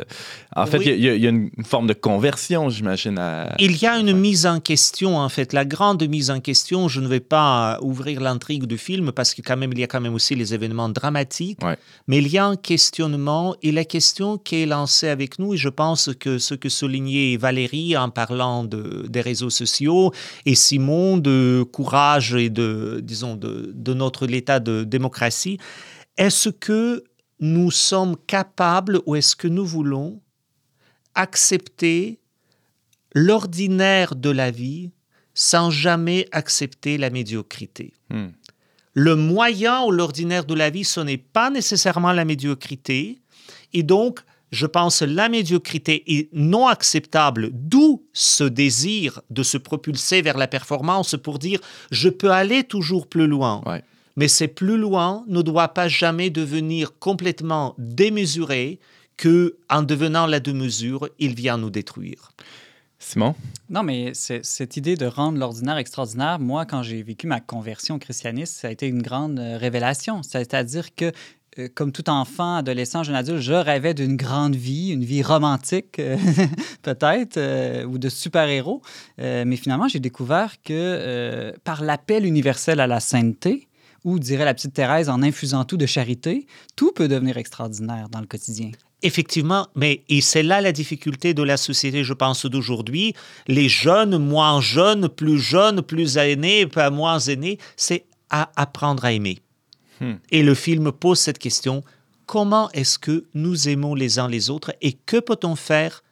[SPEAKER 2] En fait,
[SPEAKER 5] Oui.
[SPEAKER 2] il y a- il y, a une forme de conversion, j'imagine. À...
[SPEAKER 5] Il y a une mise en question, en fait, la grande mise en question. Je ne vais pas euh, ouvrir l'intrigue du film parce que quand même, il y a quand même aussi les événements dramatiques.
[SPEAKER 2] Ouais.
[SPEAKER 5] Mais il y a un questionnement et la question qui est lancée avec nous, et je pense que ce que soulignait Valérie en parlant de, des réseaux sociaux et Simon de courage et de, disons, de, de notre état de démocratie, est-ce que nous sommes capables ou est-ce que nous voulons accepter l'ordinaire de la vie sans jamais accepter la médiocrité?
[SPEAKER 2] Hmm.
[SPEAKER 5] Le moyen ou l'ordinaire de la vie, ce n'est pas nécessairement la médiocrité. Et donc, je pense la médiocrité est non acceptable, d'où ce désir de se propulser vers la performance pour dire je peux aller toujours plus loin.
[SPEAKER 2] Ouais.
[SPEAKER 5] Mais ces plus loin ne doit pas jamais devenir complètement démesuré que en devenant la démesure, il vient nous détruire.
[SPEAKER 2] Simon?
[SPEAKER 6] Non, mais c'est- cette idée de rendre l'ordinaire extraordinaire, moi, quand j'ai vécu ma conversion au christianisme, ça a été une grande euh, révélation. C'est-à-dire que, euh, comme tout enfant, adolescent, jeune adulte, je rêvais d'une grande vie, une vie romantique, euh, peut-être, euh, ou de super-héros. Euh, mais finalement, j'ai découvert que euh, par l'appel universel à la sainteté, ou dirait la petite Thérèse, en infusant tout de charité, tout peut devenir extraordinaire dans le quotidien.
[SPEAKER 5] Effectivement, mais et c'est là la difficulté de la société, je pense, d'aujourd'hui. Les jeunes, moins jeunes, plus jeunes, plus aînés, pas moins aînés, c'est à apprendre à aimer.
[SPEAKER 2] Hmm.
[SPEAKER 5] Et le film pose cette question comment est-ce que nous aimons les uns les autres et que peut-on faire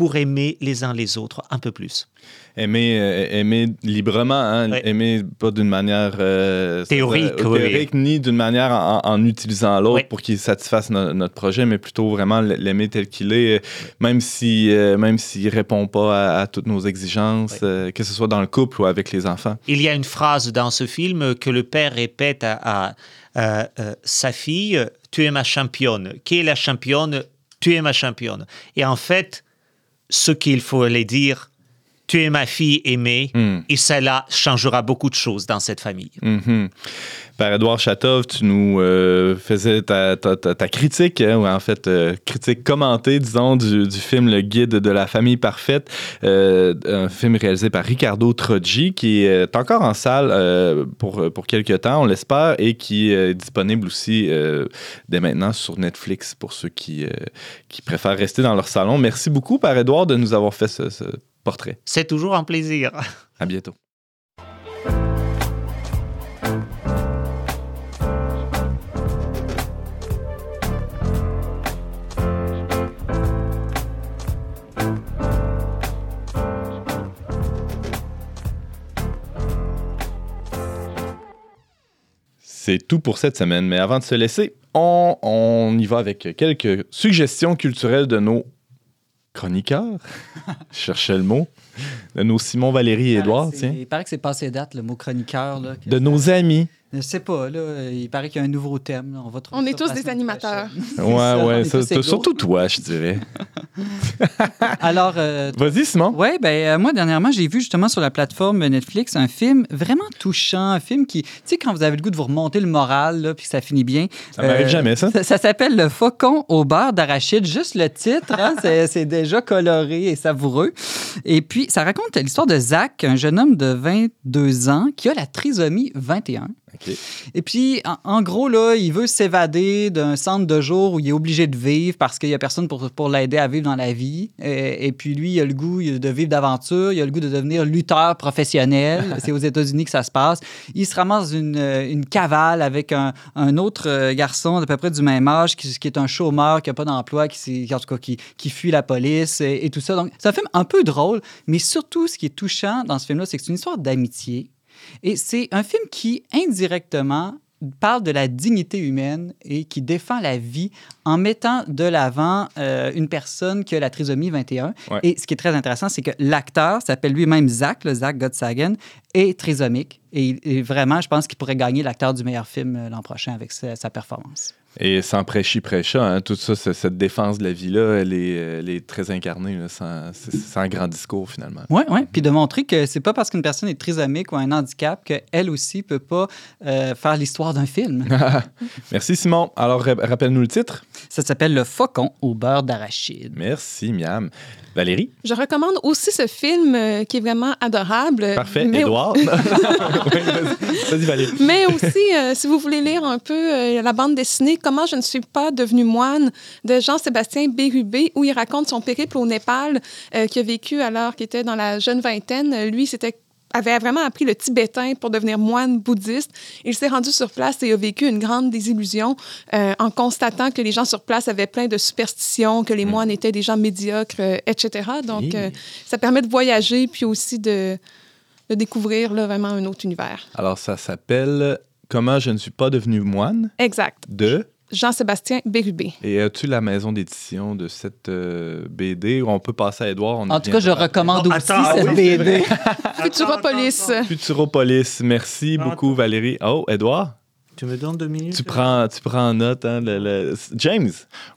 [SPEAKER 5] pour aimer les uns les autres un peu plus
[SPEAKER 2] Aimer, euh, aimer librement, hein,
[SPEAKER 5] Ouais.
[SPEAKER 2] aimer pas d'une manière euh,
[SPEAKER 5] Théorique, oui.
[SPEAKER 2] ni d'une manière en, en utilisant l'autre
[SPEAKER 5] Ouais.
[SPEAKER 2] pour qu'il satisfasse no- notre projet, mais plutôt vraiment l'aimer tel qu'il est, euh, même si euh, même s'il répond pas à, à toutes nos exigences,
[SPEAKER 5] Ouais.
[SPEAKER 2] que ce soit dans le couple ou avec les enfants.
[SPEAKER 5] Il y a une phrase dans ce film que le père répète à, sa fille Tu es ma championne. Qui est la championne? Tu es ma championne. Et en fait, ce qu'il faut aller dire Tu es ma fille aimée.
[SPEAKER 2] Hmm.
[SPEAKER 5] Et cela changera beaucoup de choses dans cette famille.
[SPEAKER 2] Mhm. Père Édouard Chatov, tu nous euh, faisais ta, ta- ta- ta critique, hein, ou en fait, euh, critique commentée, disons, du, du film Le Guide de la famille parfaite, euh, un film réalisé par Ricardo Troggi, qui est encore en salle pour, pour quelques temps, on l'espère, et qui est disponible aussi dès maintenant sur Netflix pour ceux qui, qui préfèrent rester dans leur salon. Merci beaucoup, Père Édouard, de nous avoir fait ce, ce portrait.
[SPEAKER 5] C'est toujours un plaisir.
[SPEAKER 2] À bientôt. C'est tout pour cette semaine, mais avant de se laisser, on, on y va avec quelques suggestions culturelles de nos chroniqueurs. Je cherchais le mot. De nos Simon, Valérie et Édouard.
[SPEAKER 6] Il paraît que c'est passé date, le mot chroniqueur. Là,
[SPEAKER 2] De nos amis.
[SPEAKER 6] Je sais pas, là, il paraît qu'il y a un nouveau thème. là. On, va trouver
[SPEAKER 4] On
[SPEAKER 6] ça
[SPEAKER 4] est tous des animateurs.
[SPEAKER 2] Ouais,
[SPEAKER 6] ça,
[SPEAKER 2] ouais, ça- ça- surtout toi, je dirais.
[SPEAKER 6] Alors, euh,
[SPEAKER 2] Vas-y, Simon.
[SPEAKER 6] Oui, ben euh, moi, dernièrement, j'ai vu justement sur la plateforme Netflix un film vraiment touchant, un film qui, tu sais, quand vous avez le goût de vous remonter le moral, là, puis que ça finit bien.
[SPEAKER 2] Ça m'arrive jamais, ça.
[SPEAKER 6] Ça, ça s'appelle Le Faucon au beurre d'arachide. Juste le titre, hein, c'est, c'est déjà coloré et savoureux. Et puis, ça raconte l'histoire de Zach, un jeune homme de 22 ans qui a la trisomie 21. Et puis, en, en gros, là, il veut s'évader d'un centre de jour où il est obligé de vivre parce qu'il n'y a personne pour, pour l'aider à vivre dans la vie. Et, et puis, lui, il a le goût de vivre d'aventure, il a le goût de devenir lutteur professionnel. C'est aux États-Unis que ça se passe. Il se ramasse une, euh, une cavale avec un, un autre euh, garçon d'à peu près du même âge qui, qui est un chômeur, qui n'a pas d'emploi, qui, en tout cas, qui, qui fuit la police et, et tout ça. Donc, c'est un film un peu drôle, mais surtout, ce qui est touchant dans ce film-là, c'est que c'est une histoire d'amitié. Et c'est un film qui, indirectement, parle de la dignité humaine et qui défend la vie en mettant de l'avant euh, une personne qui a la trisomie 21.
[SPEAKER 2] Ouais.
[SPEAKER 6] Et ce qui est très intéressant, c'est que l'acteur s'appelle lui-même Zach, le Zach Gottsagen, est trisomique. Et, vraiment, je pense qu'il pourrait gagner l'acteur du meilleur film euh, l'an prochain avec sa, sa performance.
[SPEAKER 2] Et sans prêchi prêcha, hein, tout ça, ce- cette défense de la vie-là, elle est, elle est très incarnée, là, sans, grand discours finalement.
[SPEAKER 6] Oui, oui. Puis de montrer que c'est pas parce qu'une personne est trisomique ou a un handicap qu'elle aussi peut pas euh, faire l'histoire d'un film.
[SPEAKER 2] Merci Simon. Alors, ra- rappelle-nous le titre.
[SPEAKER 6] Ça s'appelle Le Faucon au beurre d'arachide.
[SPEAKER 2] Merci Miam. Valérie?
[SPEAKER 4] Je recommande aussi ce film euh, qui est vraiment adorable.
[SPEAKER 2] Parfait.
[SPEAKER 4] Mais-
[SPEAKER 2] Édouard? Oui, vas-y. Valérie.
[SPEAKER 4] Mais aussi, euh, si vous voulez lire un peu euh, la bande dessinée Comment je ne suis pas devenu moine de Jean-Sébastien Bérubé, où il raconte son périple au Népal qu'il a vécu alors qu'il était dans la jeune vingtaine. Lui, c'était avait vraiment appris le tibétain pour devenir moine bouddhiste. Il s'est rendu sur place et a vécu une grande désillusion euh, en constatant que les gens sur place avaient plein de superstitions, que les moines étaient des gens médiocres, euh, etc. Donc, euh, ça permet de voyager puis aussi de, de découvrir là, vraiment un autre univers.
[SPEAKER 2] Alors, ça s'appelle Comment je ne suis pas devenu moine
[SPEAKER 4] Exact.
[SPEAKER 2] de.
[SPEAKER 4] Jean-Sébastien Bérubé.
[SPEAKER 2] Et as-tu la maison d'édition de cette euh, BD où on peut passer à Édouard?
[SPEAKER 6] En tout cas, je recommande
[SPEAKER 5] Non,
[SPEAKER 6] aussi
[SPEAKER 5] attends,
[SPEAKER 6] cette
[SPEAKER 5] oui,
[SPEAKER 6] BD.
[SPEAKER 4] Futuropolis.
[SPEAKER 2] Futuropolis. Merci beaucoup, Valérie. Oh, Édouard,
[SPEAKER 5] Tu me donnes deux minutes?
[SPEAKER 2] Tu prends, tu prends en note. Hein, le, le- James,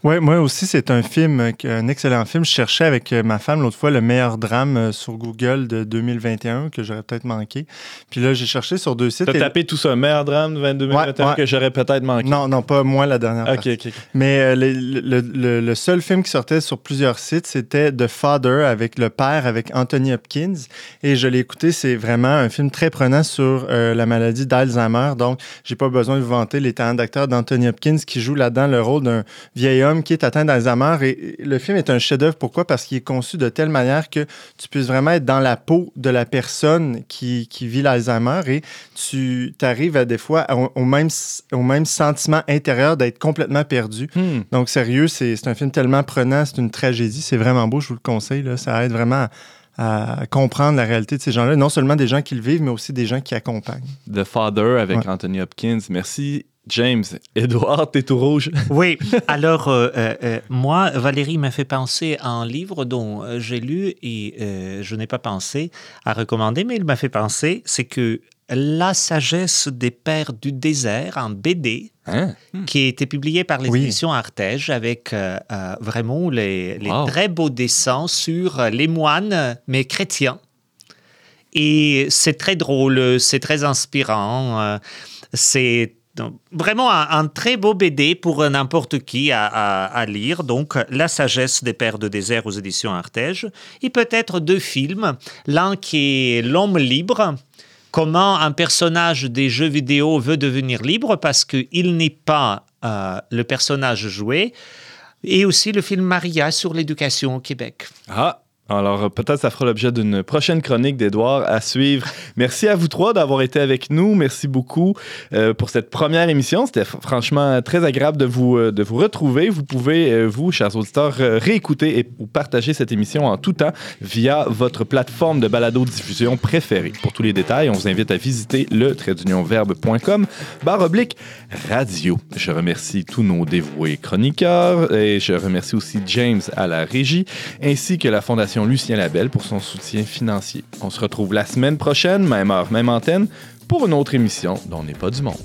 [SPEAKER 3] Oui, moi aussi, c'est un film, un excellent film. Je cherchais avec euh, ma femme l'autre fois le meilleur drame euh, sur Google de 2021 que j'aurais peut-être manqué. Puis là, j'ai cherché sur deux sites.
[SPEAKER 2] t'as
[SPEAKER 3] et-
[SPEAKER 2] tapé tout ça, meilleur drame de 2021
[SPEAKER 3] Ouais, ouais.
[SPEAKER 2] que j'aurais peut-être manqué.
[SPEAKER 3] Non, non, pas moi la dernière
[SPEAKER 2] Ok,
[SPEAKER 3] partie.
[SPEAKER 2] ok. ok.
[SPEAKER 3] Mais euh, le, le- le- le seul film qui sortait sur plusieurs sites, c'était The Father avec le père, avec Anthony Hopkins. Et je l'ai écouté, c'est vraiment un film très prenant sur euh, la maladie d'Alzheimer. Donc, j'ai pas besoin vous vanter les talents d'acteur d'Anthony Hopkins qui joue là-dedans le rôle d'un vieil homme qui est atteint d'Alzheimer. Et le film est un chef-d'œuvre. Pourquoi? Parce qu'il est conçu de telle manière que tu puisses vraiment être dans la peau de la personne qui, qui vit l'Alzheimer et tu arrives à des fois au, au même, au même sentiment intérieur d'être complètement perdu.
[SPEAKER 2] Hmm.
[SPEAKER 3] Donc, sérieux, c'est c'est un film tellement prenant, c'est une tragédie, c'est vraiment beau, je vous le conseille. Là. Ça aide vraiment à, à comprendre la réalité de ces gens-là, non seulement des gens qui le vivent, mais aussi des gens qui accompagnent.
[SPEAKER 2] The Father avec
[SPEAKER 3] Ouais.
[SPEAKER 2] Anthony Hopkins. Merci, James. Édouard, t'es tout rouge.
[SPEAKER 5] Oui, alors euh, euh, euh, moi, Valérie m'a fait penser à un livre dont j'ai lu et euh, je n'ai pas pensé à recommander, mais il m'a fait penser, c'est que La sagesse des pères du désert, en BD,
[SPEAKER 2] Hein?
[SPEAKER 5] qui a été publié par les
[SPEAKER 3] Oui.
[SPEAKER 5] éditions Artege avec euh, euh, vraiment les, les
[SPEAKER 2] Wow.
[SPEAKER 5] très beaux dessins sur euh, les moines, mais chrétiens. Et c'est très drôle, c'est très inspirant. euh, C'est donc, vraiment un, un très beau BD pour n'importe qui à, à- à lire. Donc, La sagesse des pères de désert aux éditions Artege. Et peut-être deux films. L'un qui est L'homme libre. Comment un personnage des jeux vidéo veut devenir libre parce qu'il n'est pas euh, le personnage joué. Et aussi le film Maria sur l'éducation au Québec.
[SPEAKER 2] Ah, alors euh, peut-être ça fera l'objet d'une prochaine chronique d'Edouard à suivre. Merci à vous trois d'avoir été avec nous. Merci beaucoup euh, pour cette première émission. C'était fr- franchement très agréable de vous, euh, de vous retrouver. Vous pouvez, vous, chers auditeurs, réécouter et ou partager cette émission en tout temps via votre plateforme de balado-diffusion préférée. Pour tous les détails, on vous invite à visiter le traitdunionverbe.com barre oblique radio. Je remercie tous nos dévoués chroniqueurs et je remercie aussi James à la régie ainsi que la Fondation Lucien Labelle pour son soutien financier. On se retrouve la semaine prochaine, même heure, même antenne, pour une autre émission dont n'est pas du monde.